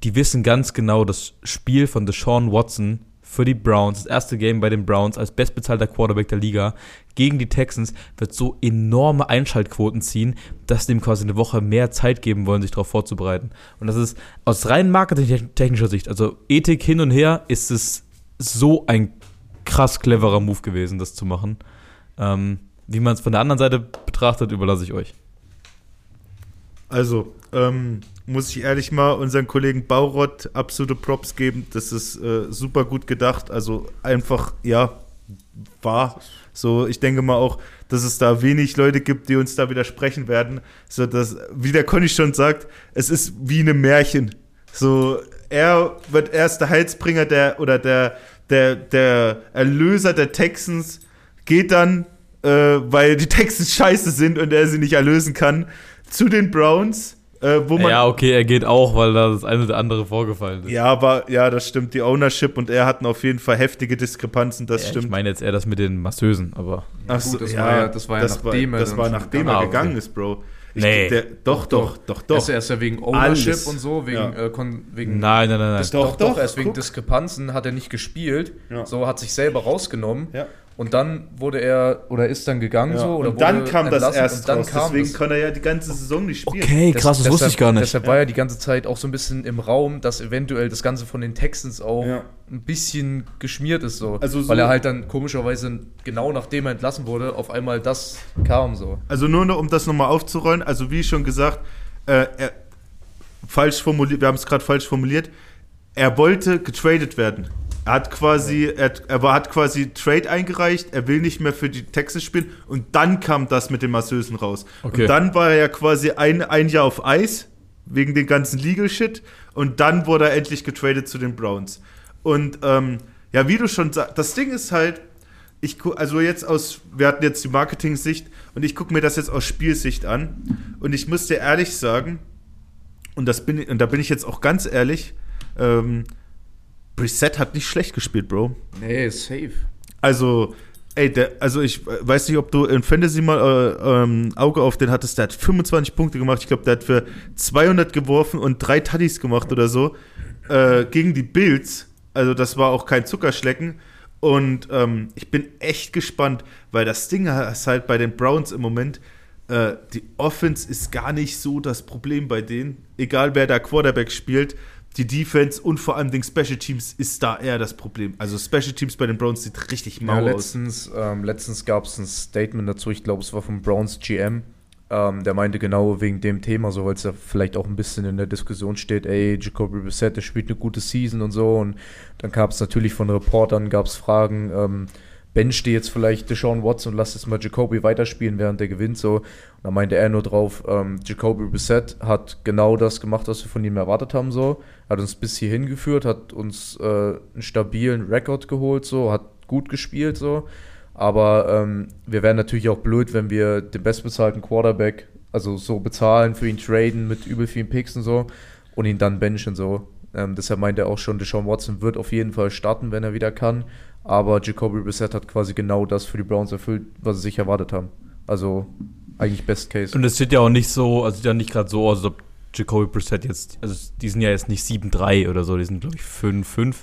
die wissen ganz genau, das Spiel von Deshaun Watson für die Browns, das erste Game bei den Browns als bestbezahlter Quarterback der Liga gegen die Texans, wird so enorme Einschaltquoten ziehen, dass sie ihm quasi eine Woche mehr Zeit geben wollen, sich darauf vorzubereiten. Und das ist aus rein marketingtechnischer Sicht, also Ethik hin und her, ist es so ein krass cleverer Move gewesen, das zu machen. Ähm, wie man es von der anderen Seite betrachtet, überlasse ich euch. Also, ähm, muss ich ehrlich mal unseren Kollegen Baurott absolute Props geben. Das ist äh, super gut gedacht. Also einfach, ja, war so. Ich denke mal auch, dass es da wenig Leute gibt, die uns da widersprechen werden. So, dass, wie der Conny schon sagt, es ist wie ein Märchen. So, er wird erst der Heilsbringer der oder der, der, der Erlöser der Texans, geht dann, äh, weil die Texans scheiße sind und er sie nicht erlösen kann, zu den Browns, äh, wo man. Ja, okay, er geht auch, weil da das eine oder andere vorgefallen ist. Ja, aber ja, das stimmt. Die Ownership und er hatten auf jeden Fall heftige Diskrepanzen, das Ja, stimmt. Ich meine jetzt eher das mit den Masseusen, aber Ach so, Gut, das war ja- das war ja das nachdem war, er das war nachdem gegangen er ist. gegangen okay. ist, Bro. Ich, Nee. Der, doch, doch, doch, doch. Er ist, er ist ja wegen Ownership Alles. und so, wegen, Ja. äh, kon, wegen Nein, nein, nein, nein. Das doch, Doch, doch, doch, erst wegen guck. Diskrepanzen hat er nicht gespielt. Ja. So hat sich selber rausgenommen. Ja. Und dann wurde er oder ist dann gegangen ja. so oder und dann wurde kam das entlassen erst und dann raus. kam Deswegen das. kann er ja die ganze Saison nicht spielen. Okay, Das- krass, das wusste deshalb, ich gar nicht. Deshalb war ja die ganze Zeit auch so ein bisschen im Raum, dass eventuell das Ganze von den Texans auch Ja. ein bisschen geschmiert ist so. Also so- Weil er halt dann komischerweise genau nachdem er entlassen wurde, auf einmal das kam so. Also nur noch, um das nochmal aufzurollen, also wie schon gesagt, äh, er, falsch formuliert, wir haben es gerade falsch formuliert, er wollte getradet werden. Er hat quasi, er, er war, hat quasi Trade eingereicht, er will nicht mehr für die Texas spielen und dann kam das mit den Masseusen raus. Okay. Und dann war er ja quasi ein, ein Jahr auf Eis, wegen den ganzen Legal Shit und dann wurde er endlich getradet zu den Browns. Und ähm, ja, wie du schon sagst, das Ding ist halt, ich also jetzt aus, wir hatten jetzt die Marketing-Sicht und ich gucke mir das jetzt aus Spielsicht an und ich muss dir ehrlich sagen, und das bin ich, und da bin ich jetzt auch ganz ehrlich, ähm, Brissett hat nicht schlecht gespielt, Bro. Nee, safe. Also, ey, der, also ich weiß nicht, ob du in Fantasy mal äh, ähm, Auge auf den hattest, der hat 25 Punkte gemacht. Ich glaube, der hat für 200 geworfen und drei Tuddies gemacht oder so äh, gegen die Bills. Also das war auch kein Zuckerschlecken. Und ähm, ich bin echt gespannt, weil das Ding ist halt bei den Browns im Moment, äh, die Offense ist gar nicht so das Problem bei denen. Egal wer da Quarterback spielt, die Defense und vor allem den Special Teams ist da eher das Problem. Also Special Teams bei den Browns sieht richtig Ja, mau aus. letztens ähm, letztens gab es ein Statement dazu, ich glaube, es war vom Browns GM. Ähm, der meinte genau wegen dem Thema, so weil es ja vielleicht auch ein bisschen in der Diskussion steht, ey, Jacoby Brissett, der spielt eine gute Season und so. Und dann gab es natürlich von Reportern, gab es Fragen, ähm, bencht ihr jetzt vielleicht Deshaun Watson und lasst jetzt mal Jacoby weiterspielen, während der gewinnt so. Und dann meinte er nur drauf, ähm, Jacoby Brissett hat genau das gemacht, was wir von ihm erwartet haben so. Hat uns bis hierhin geführt, hat uns äh, einen stabilen Rekord geholt so, hat gut gespielt so. Aber ähm, wir wären natürlich auch blöd, wenn wir den bestbezahlten Quarterback, also so bezahlen, für ihn traden mit übel vielen Picks und so und ihn dann benchen so. Ähm, deshalb meint er auch schon, Deshaun Watson wird auf jeden Fall starten, wenn er wieder kann. Aber Jacoby Brissett hat quasi genau das für die Browns erfüllt, was sie sich erwartet haben. Also eigentlich Best Case. Und es sieht ja auch nicht so, also sieht ja nicht gerade so aus, als ob Jacoby Brissett jetzt, also die sind ja jetzt nicht 7-3 oder so, die sind glaube ich 5-5. Sind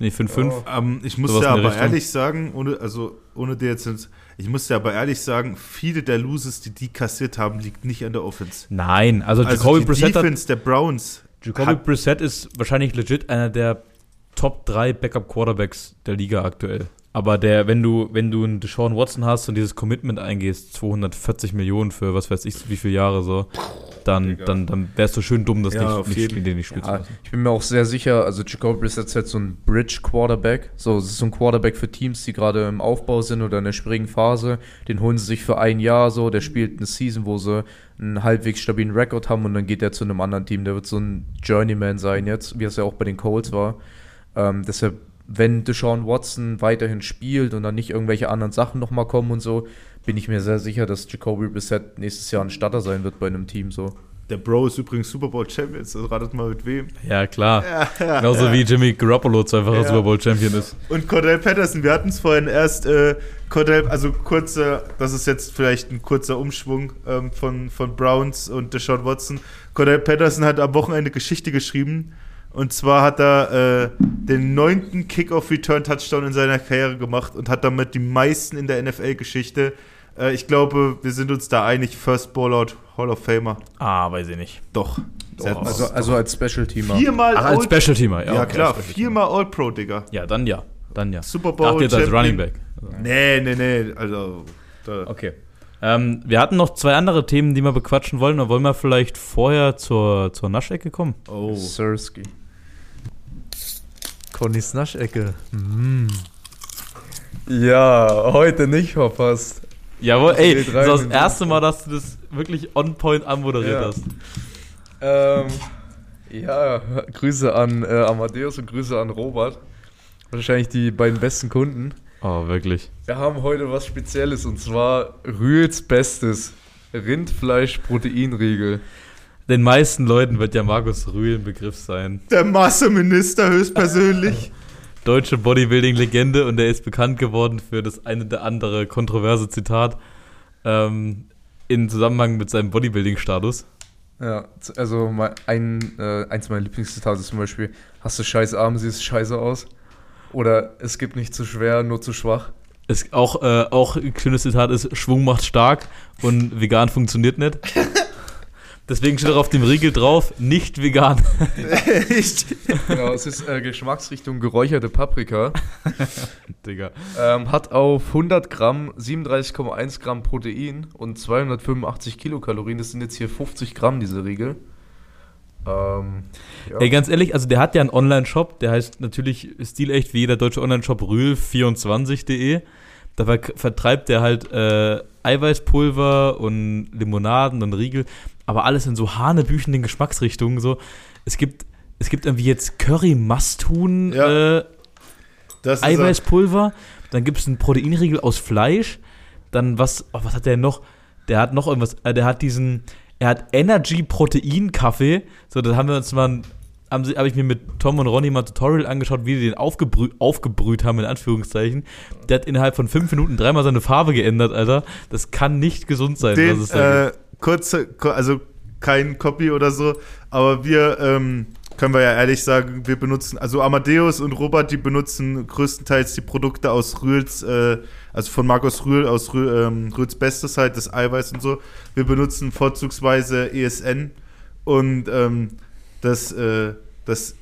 die 5-5? Oh. Ähm, ich muss Sowas ja aber Richtung. ehrlich sagen, ohne, also ohne dir jetzt, ins- ich muss ja aber ehrlich sagen, viele der Loses, die die kassiert haben, liegt nicht an der Offense. Nein, also, Also Jacoby die Brissett hat, Defense der Browns Jacoby hat, Brissett ist wahrscheinlich legit einer der Top 3 Backup Quarterbacks der Liga aktuell. Aber der, wenn du, wenn du einen Deshaun Watson hast und dieses Commitment eingehst, 240 Millionen für was weiß ich, wie viele Jahre so, dann, Digga. dann, dann wärst du schön dumm, das Ja, nicht, nicht den nicht spielen zu Ja, ich bin mir auch sehr sicher, also Brissett ist jetzt so ein Bridge-Quarterback. So, es ist so ein Quarterback für Teams, die gerade im Aufbau sind oder in der schwierigen Phase. Den holen sie sich für ein Jahr so. Der spielt eine Season, wo sie einen halbwegs stabilen Rekord haben und dann geht er zu einem anderen Team. Der wird so ein Journeyman sein jetzt, wie es ja auch bei den Colts war. Ähm, deshalb, wenn Deshaun Watson weiterhin spielt und dann nicht irgendwelche anderen Sachen nochmal kommen und so, bin ich mir sehr sicher, dass Jacoby Brissett nächstes Jahr ein Starter sein wird bei einem Team so. der Bro ist übrigens Super Bowl Champions, also ratet mal mit wem. Ja, klar. Genauso wie Jimmy Garoppolo zweifacher Ja. Super Bowl Champion ist. Und Cordell Patterson, wir hatten es vorhin erst, äh, Cordell, also kurzer, das ist jetzt vielleicht ein kurzer Umschwung ähm, von, von Browns und Deshaun Watson. Cordell Patterson hat am Wochenende Geschichte geschrieben. Und zwar hat er äh, den neunten Kickoff-Return-Touchdown in seiner Karriere gemacht und hat damit die meisten in der NFL-Geschichte. Äh, ich glaube, wir sind uns da einig, First Ballout Hall of Famer. Ah, weiß ich nicht. Doch. Doch. Also, also als Special-Teamer. viermal Ach, als Special Teamer, ja. Ja, okay, klar, Special Teamer. viermal All-Pro, Digga. Ja, dann ja. Dann ja. Super Bowl dachte jetzt als Champion. Running Back. Also. Nee, nee, nee, also. Da. Okay. Ähm, wir hatten noch zwei andere Themen, die wir bequatschen wollen. Oder wollen wir vielleicht vorher zur, zur Naschecke kommen? Oh. Sersky. Connys Naschecke. Ja, heute nicht verpasst. Jawohl, ey, das ist das erste Mal, dass du das wirklich on point anmoderiert Ja. hast. Ähm, ja, Grüße an äh, Amadeus und Grüße an Robert. Wahrscheinlich die beiden besten Kunden. Oh, wirklich. Wir haben heute was Spezielles und zwar Rühls Bestes. Rindfleisch-Proteinriegel. Den meisten Leuten wird ja Markus Rühl ein Begriff sein. Der Masseminister höchstpersönlich. [laughs] Deutsche Bodybuilding-Legende und er ist bekannt geworden für das eine oder andere kontroverse Zitat. Ähm, in Zusammenhang mit seinem Bodybuilding-Status. Ja, also mein, ein, äh, eins meiner Lieblingszitate ist zum Beispiel, hast du scheiß Arme, siehst scheiße aus. Oder es gibt nicht zu schwer, nur zu schwach. Es auch, äh, auch ein schönes Zitat ist, Schwung macht stark und vegan funktioniert nicht. [laughs] Deswegen steht auch auf dem Riegel drauf, nicht vegan. [laughs] Echt? Genau, es ist äh, Geschmacksrichtung geräucherte Paprika. [laughs] Digga. Ähm, hat auf 100 Gramm 37,1 Gramm Protein und 285 Kilokalorien. Das sind jetzt hier 50 Gramm, diese Riegel. Ähm, ja. Ey, ganz ehrlich, also der hat ja einen Online-Shop, der heißt natürlich stilecht wie jeder deutsche Online-Shop rühl24.de. Da ver vertreibt der halt äh, Eiweißpulver und Limonaden und Riegel, aber alles in so hanebüchenden Geschmacksrichtungen. So. Es gibt, es gibt irgendwie jetzt Curry-Masthuhn Ja. äh, Eiweißpulver, dann gibt es einen Proteinriegel aus Fleisch, dann was, oh, was hat der noch? Der hat noch irgendwas, äh, der hat diesen, er hat Energy Protein Kaffee, so, da haben wir uns mal, habe ich mir mit Tom und Ronny mal ein Tutorial angeschaut, wie die den aufgebrüht, aufgebrüht haben, in Anführungszeichen. Der hat innerhalb von fünf Minuten dreimal seine Farbe geändert, Alter. Das kann nicht gesund sein, den, äh, kurze, also kein Copy oder so, aber wir, ähm, können wir ja ehrlich sagen, wir benutzen, also Amadeus und Robert, die benutzen größtenteils die Produkte aus Rühls, äh, also von Markus Rühl, aus Rühl, ähm, Rühls Bestes halt, das Eiweiß und so. Wir benutzen vorzugsweise ESN und ähm, das, äh, das,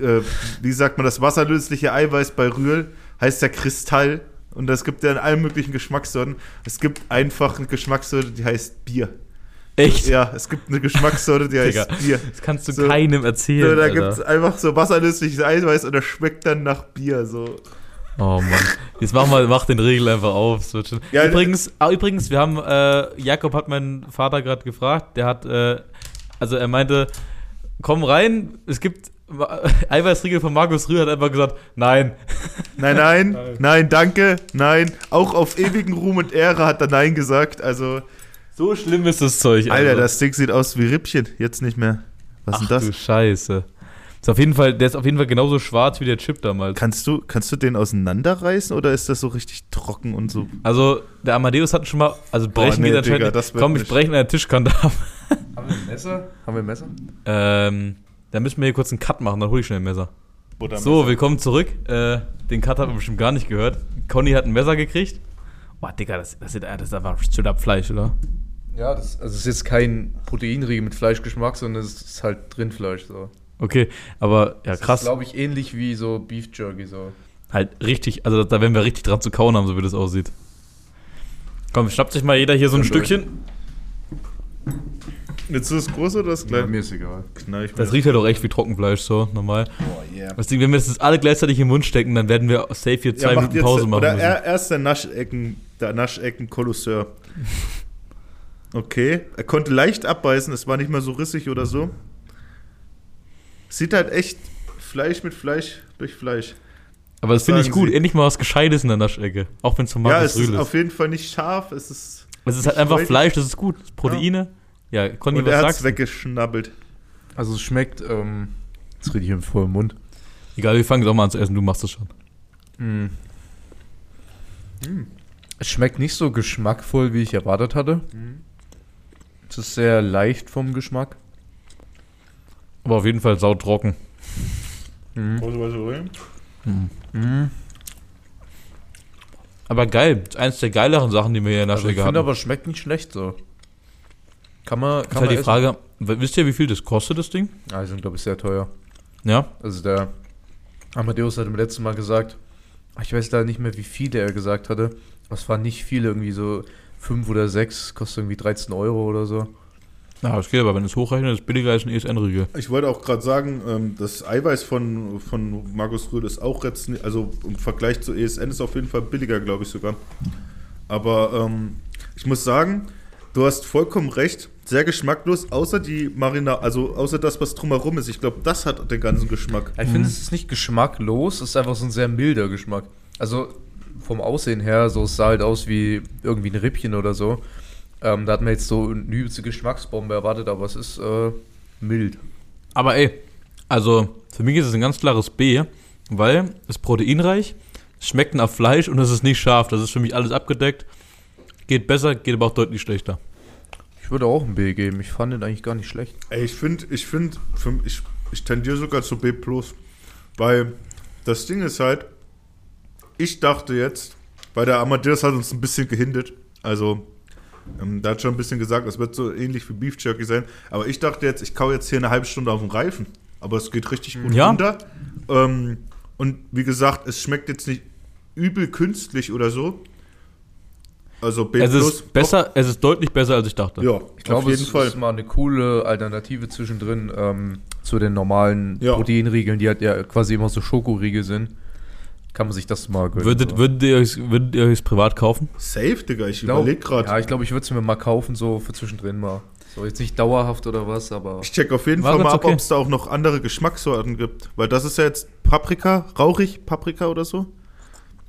äh, wie sagt man, das wasserlösliche Eiweiß bei Rühl heißt ja Kristall und das gibt ja in allen möglichen Geschmackssorten. Es gibt einfach eine Geschmackssorte, die heißt Bier. Echt? Ja, es gibt eine Geschmackssorte, die [laughs] heißt Bier. Das kannst du So. keinem So, erzählen. da Alter. gibt es einfach so wasserlösliches Eiweiß und das schmeckt dann nach Bier. So. Oh Mann. Jetzt mach mal, mach den Regel einfach auf. es wird schon. Ja, übrigens, ah, übrigens, wir haben, äh, Jakob hat meinen Vater gerade gefragt, der hat, äh, also er meinte, komm rein, es gibt Eiweißriegel von Markus Rühr, hat einfach gesagt, nein. Nein, [laughs] nein, nein, danke, nein. Auch auf ewigen Ruhm und Ehre hat er Nein gesagt. Also, So schlimm ist das Zeug. Alter, also. das Ding sieht aus wie Rippchen. Jetzt nicht mehr. Was Ach ist denn du das? Scheiße. Ist auf jeden Fall, der ist auf jeden Fall genauso schwarz wie der Chip damals. Kannst du, kannst du den auseinanderreißen oder ist das so richtig trocken und so? Also, der Amadeus hat schon mal, also brechen nee, geht Digga, nicht. das wird Komm, ich nicht. breche an der Tischkante ab. Haben wir ein Messer? Haben wir ein Messer? Ähm, dann müssen wir hier kurz einen Cut machen, dann hole ich schnell ein Messer. Oder So, willkommen zurück. Äh, den Cut hat man bestimmt gar nicht gehört. Conny hat ein Messer gekriegt. Boah, Digga, das, das, ist, das ist einfach straight up Fleisch, oder? Ja, das also es ist jetzt kein Proteinriegel mit Fleischgeschmack, sondern es ist halt Rindfleisch so. Okay, aber ja, Das krass. ist, glaube ich, ähnlich wie so Beef Jerky so. halt richtig, also da werden wir richtig dran zu kauen haben, so wie das aussieht. Komm, schnappt sich mal jeder hier so ein Dann durch. Stückchen. Willst du das große oder das Ja, kleine? mir ist egal. Knall ich mir Das riecht halt auch echt wie Trockenfleisch, so normal. Boah, yeah. Das Ding, wenn wir das jetzt alle gleichzeitig im Mund stecken, dann werden wir safe hier zwei Ja, Minuten jetzt, Pause machen oder müssen. er, erst der Naschecken, der Naschecken-Kolosseur. [laughs] Okay, er konnte leicht abbeißen, es war nicht mal so rissig oder so. Sieht halt echt Fleisch mit Fleisch durch Fleisch. Aber das finde ich gut. Sie? Endlich mal was Gescheites in der Naschecke. Auch wenn es von ja, Markus es ist Rühl ist. auf jeden Fall nicht scharf, es ist. Es ist halt einfach räudig. Fleisch, das ist gut. Proteine. Ja, Conny, Und was er sagst weggeschnabbelt. Also es schmeckt, ähm, jetzt rede ich im vollen Mund. Egal, wir fangen jetzt auch mal an zu essen, du machst das schon. Mm. Es schmeckt nicht so geschmackvoll, wie ich erwartet hatte. Es ist sehr leicht vom Geschmack. Aber auf jeden Fall sautrocken. Mhm. Mhm. Aber geil, ist eins der geileren Sachen, die wir hier in der Also ich Naschecke finde hatten. aber, es schmeckt nicht schlecht so. Kann man, ist kann halt man die Frage, wisst ihr, wie viel das kostet, das Ding? essen. Ah, die sind, glaube ich, sehr teuer. Ja? Also der Amadeus hat im letzten Mal gesagt, ah, ich weiß leider nicht mehr, wie viele er gesagt hatte. aber Es waren nicht viele, irgendwie so fünf oder sechs, kostet irgendwie 13 Euro oder so. Ja, das geht aber, wenn es hochrechnet, ist billiger als ein ESN-Riegel. Ich wollte auch gerade sagen, ähm, das Eiweiß von, von Markus Rühl ist auch jetzt, also im Vergleich zu ESN ist auf jeden Fall billiger, glaube ich sogar. Aber ähm, ich muss sagen, du hast vollkommen recht, sehr geschmacklos, außer die Marina, also außer das, was drumherum ist. Ich glaube, das hat den ganzen Geschmack. Ich finde, es ist nicht geschmacklos, es ist einfach so ein sehr milder Geschmack. Also vom Aussehen her, so es sah halt aus wie irgendwie ein Rippchen oder so. Ähm, da hat man jetzt so eine übelste Geschmacksbombe erwartet, aber es ist äh, mild. Aber ey, also für mich ist es ein ganz klares B, weil es ist proteinreich, es schmeckt nach Fleisch und es ist nicht scharf. Das ist für mich alles abgedeckt. Geht besser, geht aber auch deutlich schlechter. Ich würde auch ein B geben. Ich fand den eigentlich gar nicht schlecht. Ey, ich finde, ich finde, ich, ich tendiere sogar zu B+. Weil das Ding ist halt, ich dachte jetzt, weil der Amadeus hat uns ein bisschen gehindert. Also, ähm, da hat schon ein bisschen gesagt, es wird so ähnlich wie Beef Jerky sein. Aber ich dachte jetzt, ich kau jetzt hier eine halbe Stunde auf den Reifen. Aber es geht richtig gut Ja. runter. Ähm, und wie gesagt, es schmeckt jetzt nicht übel künstlich oder so. Also B+. Es ist besser, es ist deutlich besser, als ich dachte. Ja, Ich glaube, auf jeden es Fall. ist mal eine coole Alternative zwischendrin ähm, zu den normalen Ja. Proteinriegeln, die halt ja quasi immer so Schokoriegel sind. Kann man sich das mal gönnen. Würdet, so. würdet, ihr euch, würdet ihr euch privat kaufen? Safe, Digga. Ich Glaub- überlege gerade. Ja, ich glaube, ich würde es mir mal kaufen, so für zwischendrin mal. So jetzt nicht dauerhaft oder was, aber. Ich check auf jeden Fall mal ab, okay. ob es da auch noch andere Geschmackssorten gibt. Weil das ist ja jetzt Paprika, rauchig Paprika oder so.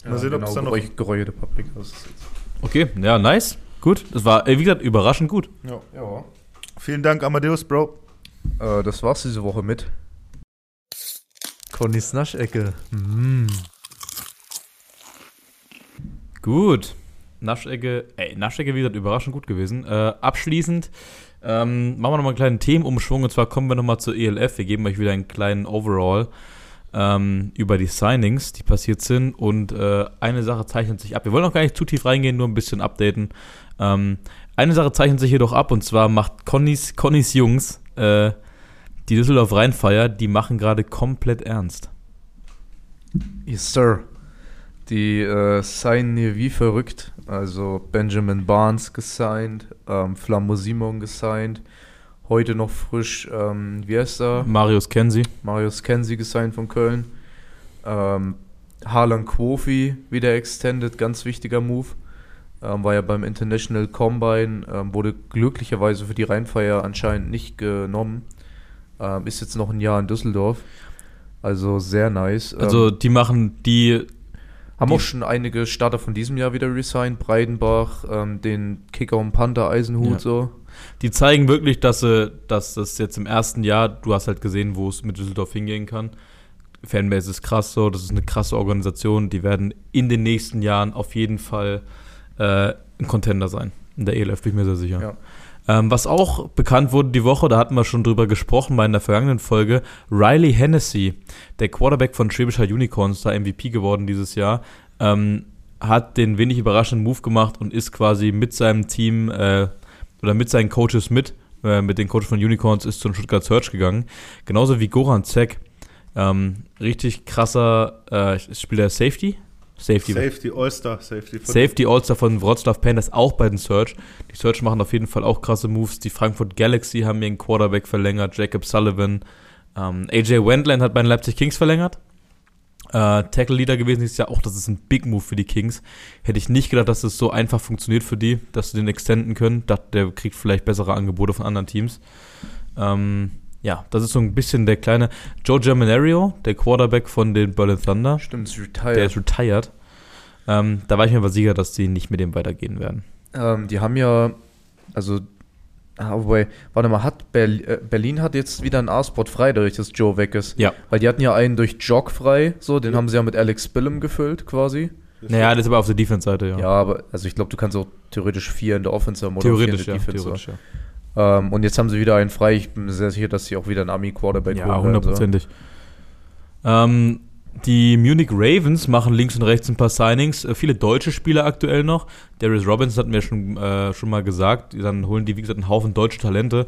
Mal sehen, ob es da noch. geräuch- geräucherte Paprika ist. Okay, ja, nice. Gut. Das war, äh, wie gesagt, überraschend gut. Ja. Ja. Vielen Dank, Amadeus, Bro. Äh, das war's diese Woche mit. Connys Naschecke. Mm. Gut. Naschecke, ey, Naschecke, wie gesagt, überraschend gut gewesen. Äh, abschließend ähm, machen wir nochmal einen kleinen Themenumschwung und zwar kommen wir nochmal zur ELF. Wir geben euch wieder einen kleinen Overall ähm, über die Signings, die passiert sind und äh, eine Sache zeichnet sich ab. Wir wollen auch gar nicht zu tief reingehen, nur ein bisschen updaten. Ähm, eine Sache zeichnet sich jedoch ab und zwar macht Connys, Connys Jungs, äh, die Düsseldorf Rheinfeier, die machen gerade komplett ernst. Yes, Sir. Die äh, signen hier wie verrückt. Also Benjamin Barnes gesigned, ähm, Flammo Simon gesigned. Heute noch frisch, ähm, wie heißt er? Marius Kensi. Marius Kensi gesigned von Köln. Ähm, Harlan Quofi wieder extended, ganz wichtiger Move. Ähm, war ja beim International Combine, ähm, wurde glücklicherweise für die Rheinfeier anscheinend nicht genommen. Ähm, ist jetzt noch ein Jahr in Düsseldorf. Also sehr nice. Ähm, Also die machen die, haben Die- auch schon einige Starter von diesem Jahr wieder resigned. Breidenbach, ähm, den Kicker und Panther Eisenhut Ja. so. die zeigen wirklich, dass sie, dass das jetzt im ersten Jahr, du hast halt gesehen, wo es mit Düsseldorf hingehen kann. Fanbase ist krass so, das ist eine krasse Organisation. Die werden in den nächsten Jahren auf jeden Fall äh, ein Contender sein. In der ELF bin ich mir sehr sicher. Ja. Ähm, was auch bekannt wurde die Woche, da hatten wir schon drüber gesprochen bei in der vergangenen Folge, Riley Hennessy, der Quarterback von Schwäbischer Unicorns, da MVP geworden dieses Jahr, ähm, hat den wenig überraschenden Move gemacht und ist quasi mit seinem Team äh, oder mit seinen Coaches mit, äh, mit den Coaches von Unicorns, ist zum Stuttgart Search gegangen. Genauso wie Goran Zek. Ähm, richtig krasser, äh, spielt er Safety? Safety. Safety, All-Star, Safety. Safety All-Star von Wroclaw Panthers auch bei den Search. Die Search machen auf jeden Fall auch krasse Moves. Die Frankfurt Galaxy haben ihren Quarterback verlängert, Jacob Sullivan. Ähm, AJ Wendland hat bei den Leipzig Kings verlängert. Äh, Tackle Leader gewesen ist ja auch, das ist ein Big Move für die Kings. Hätte ich nicht gedacht, dass es so einfach funktioniert für die, dass sie den extenden können. Dachte, der kriegt vielleicht bessere Angebote von anderen Teams. Ähm, ja, das ist so ein bisschen der kleine Joe Germanario, der Quarterback von den Berlin Thunder. Stimmt, ist Der retired. ist retired. Ähm, da war ich mir aber sicher, dass die nicht mit dem weitergehen werden. Ähm, die haben ja, also, ah, wobei, warte mal, hat Berlin, äh, Berlin hat jetzt wieder einen A-Spot frei, dadurch, dass Joe weg ist. Ja. Weil die hatten ja einen durch Jog frei, so, den haben sie ja mit Alex Billum gefüllt, quasi. Naja, das ist aber auf der Defense-Seite, ja. Ja, aber, also ich glaube, du kannst auch theoretisch vier in der Offense haben oder theoretisch, vier ja. in der Defense. Theoretisch, ja. Ähm, und jetzt haben sie wieder einen frei. Ich bin mir sehr sicher, dass sie auch wieder einen Army-Quarterback Ja, holen so. hundertprozentig. Ähm, die Munich Ravens machen links und rechts ein paar Signings. Äh, viele deutsche Spieler aktuell noch. Darius Robinson hatten wir schon, äh, schon mal gesagt. Dann holen die, wie gesagt, einen Haufen deutsche Talente.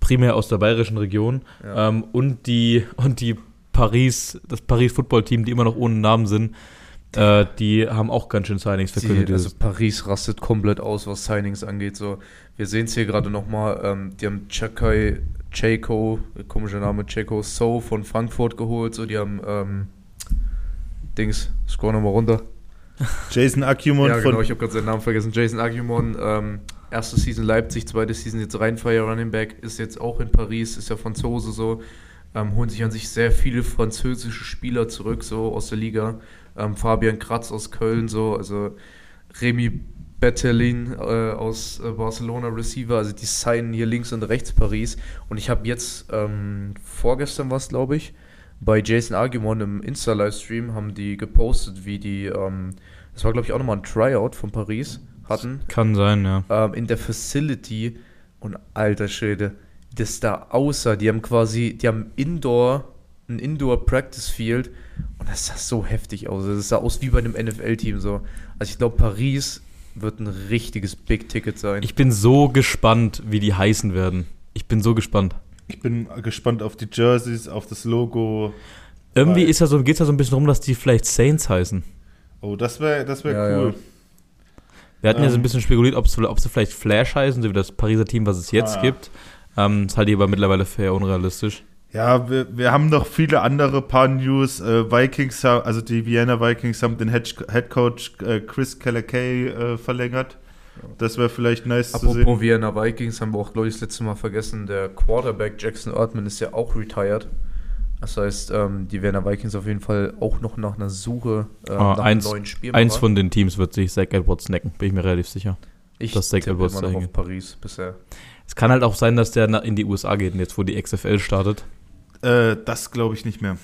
Primär aus der bayerischen Region. Ja. Ähm, und die, und die Paris, das Paris-Football-Team, die immer noch ohne Namen sind, äh, die haben auch ganz schön Signings verkündet. Die, also Paris rastet komplett aus, was Signings angeht. So, wir sehen es hier gerade nochmal. Ähm, die haben Chakai, Chako, komischer Name, Chako So von Frankfurt geholt. So, die haben ähm, Dings, scroll nochmal runter. [laughs] Jason Akumon ja, genau, von. ich habe gerade seinen Namen vergessen. Jason Agumon, ähm, erste Season Leipzig, zweite Season jetzt Rheinfire Running Back, ist jetzt auch in Paris, ist ja Franzose so. Ähm, holen sich an sich sehr viele französische Spieler zurück, so aus der Liga. Ähm, Fabian Kratz aus Köln, so, also Remy Bettelin äh, aus äh, Barcelona Receiver, also die signen hier links und rechts Paris. Und ich habe jetzt, ähm, vorgestern war es, glaube ich, bei Jason Argumon im Insta-Livestream haben die gepostet, wie die, ähm, das war glaube ich auch nochmal ein Tryout von Paris hatten, Kann sein, ja. ähm, in der Facility Und alter Schwede, das da aussah, die haben quasi, die haben Indoor, ein Indoor Practice Field und das sah so heftig aus. Das sah aus wie bei einem NFL-Team so. Also ich glaube, Paris wird ein richtiges Big Ticket sein. Ich bin so gespannt, wie die heißen werden. Ich bin so gespannt. Ich bin gespannt auf die Jerseys, auf das Logo. Irgendwie ist ja so, geht es ja so ein bisschen rum, dass die vielleicht Saints heißen. Oh, das wäre das wär Ja, cool. ja. Wir hatten ja so ein Ähm. bisschen spekuliert, ob sie, ob sie vielleicht Flash heißen, so wie das Pariser Team, was es jetzt Ah, ja. gibt. Ähm, das halte ich aber mittlerweile für unrealistisch. Ja, wir, wir haben noch viele andere paar News. Äh, Vikings, ha- also die Vienna Vikings haben den Head, Head Coach äh, Chris Kellekay äh, verlängert. Das wäre vielleicht nice zu Apropos sehen. Vienna Vikings haben wir auch, glaube ich, das letzte Mal vergessen. Der Quarterback Jackson Erdman ist ja auch retired. Das heißt, ähm, die Vienna Vikings auf jeden Fall auch noch nach einer Suche äh, Ah, nach eins- einem neuen Spielmacher. Eins von den Teams wird sich Zach Edwards snacken, bin ich mir relativ sicher. ich das Zach Edwards immer noch auf Paris bisher. Es kann halt auch sein, dass der in die USA geht, und jetzt wo die XFL startet. Äh, das glaube ich nicht mehr.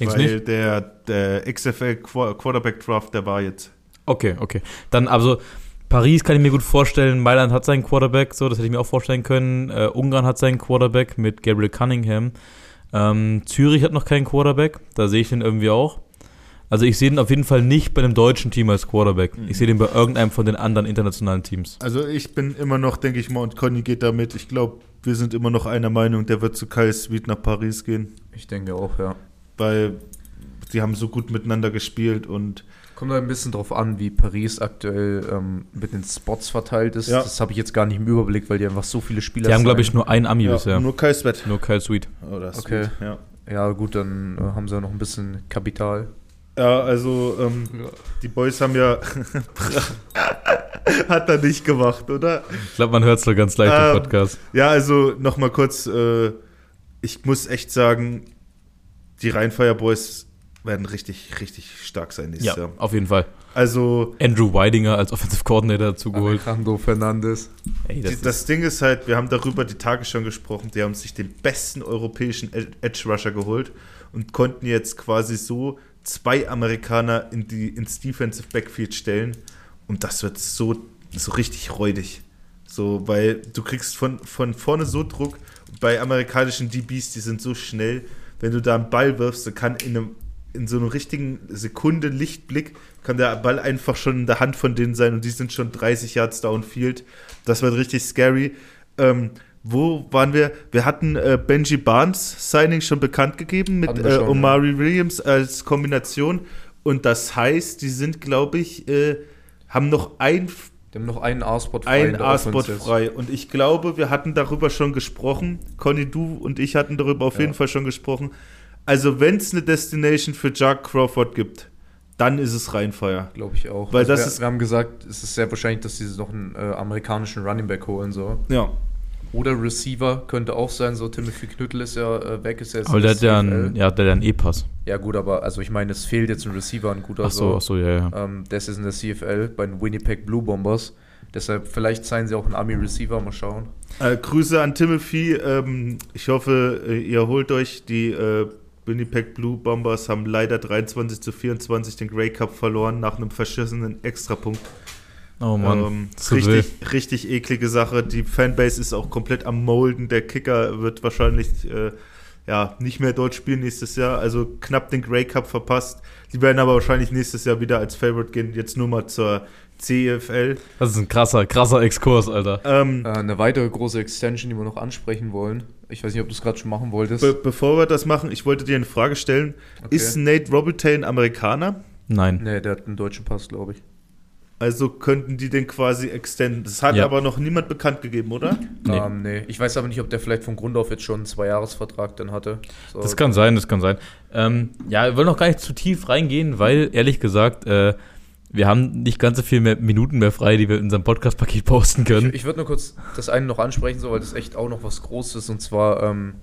Denkst weil nicht? der, der XFL Qua- Quarterback Draft, der war jetzt. Okay, okay. Dann, also, Paris kann ich mir gut vorstellen. Mailand hat seinen Quarterback, so, das hätte ich mir auch vorstellen können. Äh, Ungarn hat seinen Quarterback mit Gabriel Cunningham. Ähm, Zürich hat noch keinen Quarterback, da sehe ich den irgendwie auch. Also, ich sehe den auf jeden Fall nicht bei einem deutschen Team als Quarterback. Ich sehe den bei irgendeinem von den anderen internationalen Teams. Also ich bin immer noch, denke ich mal, und Conny geht damit. Ich glaube, wir sind immer noch einer Meinung, der wird zu Kyle Sweet nach Paris gehen. Ich denke auch, ja. Weil die haben so gut miteinander gespielt und Kommt da ein bisschen drauf an, wie Paris aktuell ähm, mit den Spots verteilt ist. Ja. Das habe ich jetzt gar nicht im Überblick, weil die einfach so viele Spieler Die haben, glaube ich, nur einen Ami ja, bisher. Nur, nur Kyle Sweat. Kyle Sweet. Oder Okay. Sweet, ja. Ja, gut, dann äh, haben sie ja noch ein bisschen Kapital. Ja, also ähm, die Boys haben ja. [laughs] Hat er nicht gemacht, oder? Ich glaube, man hört es nur ganz leicht Ähm, im Podcast. Ja, also nochmal kurz. Äh, ich muss echt sagen, die Rheinfire Boys werden richtig, richtig stark sein nächstes Ja, Jahr. auf jeden Fall. Also Andrew Weidinger als Offensive Coordinator dazu geholt. Alejandro Fernandes. Ey, die, das Ding ist halt, wir haben darüber die Tage schon gesprochen, die haben sich den besten europäischen Ed- Edge Rusher geholt und konnten jetzt quasi so zwei Amerikaner in die, ins Defensive Backfield stellen und das wird so, so richtig räudig. So, weil du kriegst von, von vorne so Druck. Bei amerikanischen DBs, die sind so schnell, wenn du da einen Ball wirfst, dann kann in, einem, in so einer richtigen Sekunde Lichtblick, kann der Ball einfach schon in der Hand von denen sein und die sind schon 30 Yards downfield. Das wird richtig scary. Ähm, wo waren wir? Wir hatten äh, Benji Barnes Signing schon bekannt gegeben mit äh, Omari Williams als Kombination. Und das heißt, die sind, glaube ich, äh, haben noch ein Die haben noch einen A-Spot frei. in ein der A-Spot frei. Und ich glaube, wir hatten darüber schon gesprochen. Conny, du und ich hatten darüber auf Ja. jeden Fall schon gesprochen. Also, wenn es eine Destination für Jack Crawford gibt, dann ist es Rheinfire. Glaube ich auch. Also Weil das wir, ist- wir haben gesagt, es ist sehr wahrscheinlich, dass sie noch einen äh, amerikanischen Running Back holen. So. Ja. Oder Receiver könnte auch sein. So, Timothy Knüttel ist ja äh, weg. Ist ja jetzt Aber der hat ja CFL. einen, ja, der hat einen E-Pass. Ja, gut, aber also ich meine, es fehlt jetzt ein Receiver, ein guter Ach so, ach so, ja, ja. Ähm, das ist in der CFL bei den Winnipeg Blue Bombers. Deshalb, vielleicht zeigen sie auch einen Army-Receiver, mal schauen. Äh, Grüße an Timothy. Ähm, ich hoffe, äh, ihr holt euch. Die äh, Winnipeg Blue Bombers haben leider 23 zu 24 den Grey Cup verloren nach einem verschissenen Extrapunkt. Oh Mann. Ähm, das tut richtig, richtig eklige Sache. Die Fanbase ist auch komplett am Molden. Der Kicker wird wahrscheinlich äh, ja, nicht mehr dort spielen nächstes Jahr. Also knapp den Grey Cup verpasst. Die werden aber wahrscheinlich nächstes Jahr wieder als Favorite gehen. Jetzt nur mal zur CFL. Das ist ein krasser, krasser Exkurs, Alter. Ähm, Äh, eine weitere große Extension, die wir noch ansprechen wollen. Ich weiß nicht, ob du es gerade schon machen wolltest. be bevor wir das machen, ich wollte dir eine Frage stellen. Okay. Ist Nate Robitaille Amerikaner? Nein. nee, der hat einen deutschen Pass, glaube ich. Also könnten die den quasi extenden. Das hat Ja. aber noch niemand bekannt gegeben, oder? Nee. Ähm, nee. Ich weiß aber nicht, ob der vielleicht von Grund auf jetzt schon einen Zweijahresvertrag dann hatte. So, Das kann sein, das kann sein. Ähm, ja, wir wollen noch gar nicht zu tief reingehen, weil, ehrlich gesagt, äh, wir haben nicht ganz so viel mehr Minuten mehr frei, die wir in unserem Podcast-Paket posten können. Ich, ich würde nur kurz das eine noch ansprechen, so, weil das echt auch noch was Großes ist. Und zwar ähm,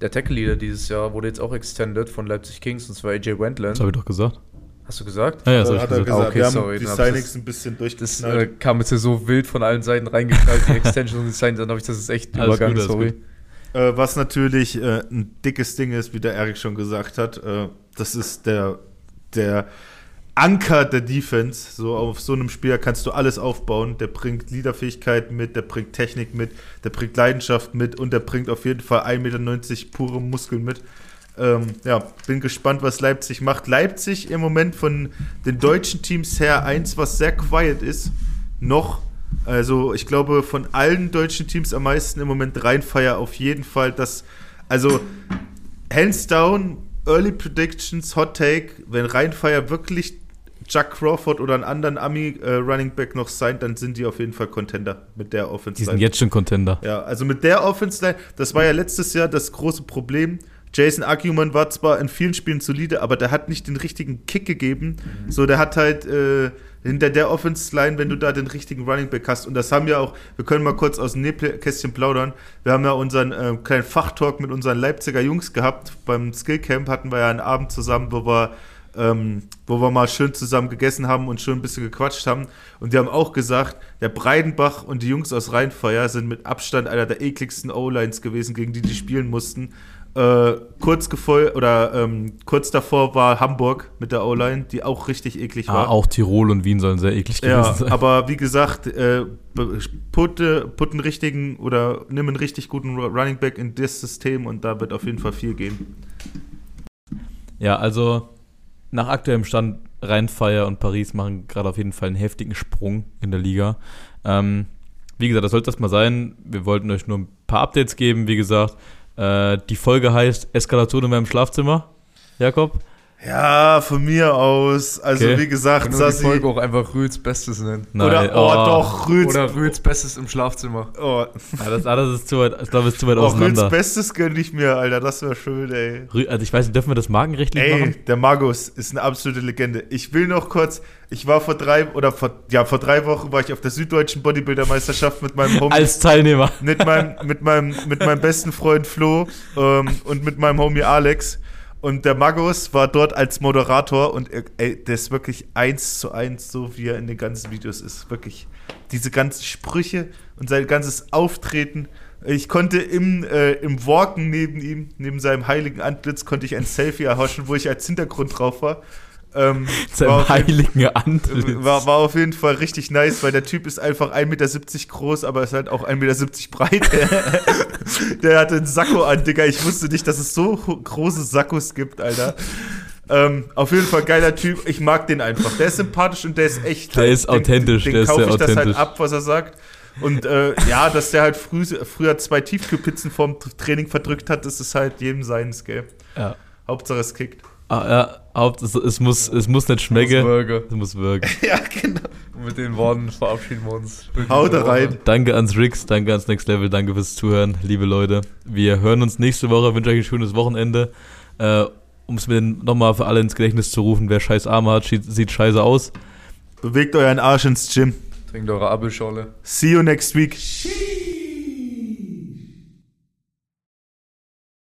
der Tackle-Leader dieses Jahr wurde jetzt auch extended von Leipzig Kings, und zwar AJ Wendland. Das habe ich doch gesagt. Hast du gesagt? Ja, ja, das hat ich er gesagt. gesagt. Okay, wir haben sorry, die dann hab ich Signings das- ein bisschen Das durchgeknallt. äh, kam jetzt so wild von allen Seiten reingeknallt, die Extension und die Sign, dann habe ich das ist echt Alles Übergang, gut, sorry. Äh, was natürlich äh, ein dickes Ding ist, wie der Erik schon gesagt hat, äh, das ist der, der Anker der Defense. So auf so einem Spieler kannst du alles aufbauen. Der bringt Leaderfähigkeiten mit, der bringt Technik mit, der bringt Leidenschaft mit und der bringt auf jeden Fall 1,90 Meter pure Muskeln mit. Ähm, ja, bin gespannt, was Leipzig macht. Leipzig im Moment von den deutschen Teams her eins, was sehr quiet ist, noch. Also ich glaube von allen deutschen Teams am meisten im Moment Rheinfeier auf jeden Fall. Das, also hands down, Early Predictions, Hot Take, wenn Rheinfeier wirklich Chuck Crawford oder einen anderen Ami äh, Running Back noch signed, dann sind die auf jeden Fall Contender mit der Offense. Die sind jetzt schon Contender. Ja, also mit der Offense Line, das war ja letztes Jahr das große Problem. Jason Argument war zwar in vielen Spielen solide, aber der hat nicht den richtigen Kick gegeben. So, der hat halt äh, hinter der Offense Line, wenn du da den richtigen Running Back hast. Und das haben wir auch, wir können mal kurz aus dem Nähkästchen plaudern. Wir haben ja unseren äh, kleinen Fachtalk mit unseren Leipziger Jungs gehabt. Beim Skillcamp hatten wir ja einen Abend zusammen, wo wir ähm, wo wir mal schön zusammen gegessen haben und schön ein bisschen gequatscht haben. Und die haben auch gesagt, der Breidenbach und die Jungs aus Rheinfeier sind mit Abstand einer der ekligsten O-Lines gewesen, gegen die die spielen mussten. Äh, kurz gefolgt oder ähm, kurz davor war Hamburg mit der O-Line, die auch richtig eklig war. Ah, auch Tirol und Wien sollen sehr eklig gewesen Ja, sein. aber wie gesagt, äh, putte, putte einen richtigen oder nimm einen richtig guten Running Back in das System und da wird auf jeden Fall viel gehen. Ja, also nach aktuellem Stand Rheinfeier und Paris machen gerade auf jeden Fall einen heftigen Sprung in der Liga. Ähm, wie gesagt, das sollte das mal sein. Wir wollten euch nur ein paar Updates geben. Wie gesagt, äh, die Folge heißt Eskalation in meinem Schlafzimmer. Jakob? Ja, von mir aus. Also Okay. wie gesagt, Können wir die Sassi. Folge auch einfach Rüds Bestes nennen. Oder, oh, doch, Rüds. Oder Rüds Bestes im Schlafzimmer. oh, Ja, das, ah, das ist zu weit, ich glaube, das ist zu weit oh, Rüds auseinander. Bestes gönn ich mir, Alter. Das wäre schön, ey. Rü- Also ich weiß nicht, dürfen wir das markenrechtlich Ey, machen? der Magus ist eine absolute Legende. Ich will noch kurz, ich war vor drei oder vor, ja, vor drei Wochen war ich auf der süddeutschen Bodybuilder-Meisterschaft mit meinem Homie. Als Teilnehmer. mit meinem, mit meinem, mit meinem besten Freund Flo ähm, und mit meinem Homie Alex. Und der Magus war dort als Moderator und er- ey, der ist wirklich eins zu eins, so wie er in den ganzen Videos ist. Wirklich diese ganzen Sprüche und sein ganzes Auftreten. Ich konnte im, äh, im Walken neben ihm, neben seinem heiligen Antlitz, konnte ich ein Selfie erhaschen, wo ich als Hintergrund drauf war. Ähm, [laughs] jeden- heiligen Antlitz. war, war auf jeden Fall richtig nice, weil der Typ ist einfach 1,70 Meter groß, aber ist halt auch 1,70 Meter breit. [laughs] [laughs] der hatte einen Sakko an, Digga. Ich wusste nicht, dass es so große Sakkos gibt, Alter. Ähm, auf jeden Fall geiler Typ. Ich mag den einfach. Der ist sympathisch und der ist echt. Der ist den, authentisch, Den, der ist kaufe ich das halt ab, was er sagt. Und äh, ja, dass der halt früh, früher zwei Tiefkühlpizzen vorm Training verdrückt hat, das ist halt jedem seins, gell? Ja. Hauptsache es kickt. Ah, ja, Haupt, es, es, muss, es muss nicht schmecken. Burger. Es muss wirken. [laughs] ja, genau. Und mit den Worten verabschieden wir uns. Haut rein. Danke ans Rix, danke ans Next Level, danke fürs Zuhören, liebe Leute. Wir hören uns nächste Woche, wünsche euch ein schönes Wochenende. Äh, um es mir nochmal für alle ins Gedächtnis zu rufen, wer scheiß Arme hat, sieht, sieht scheiße aus. Bewegt euren Arsch ins Gym. Trinkt eure Apfelschorle. See you next week. She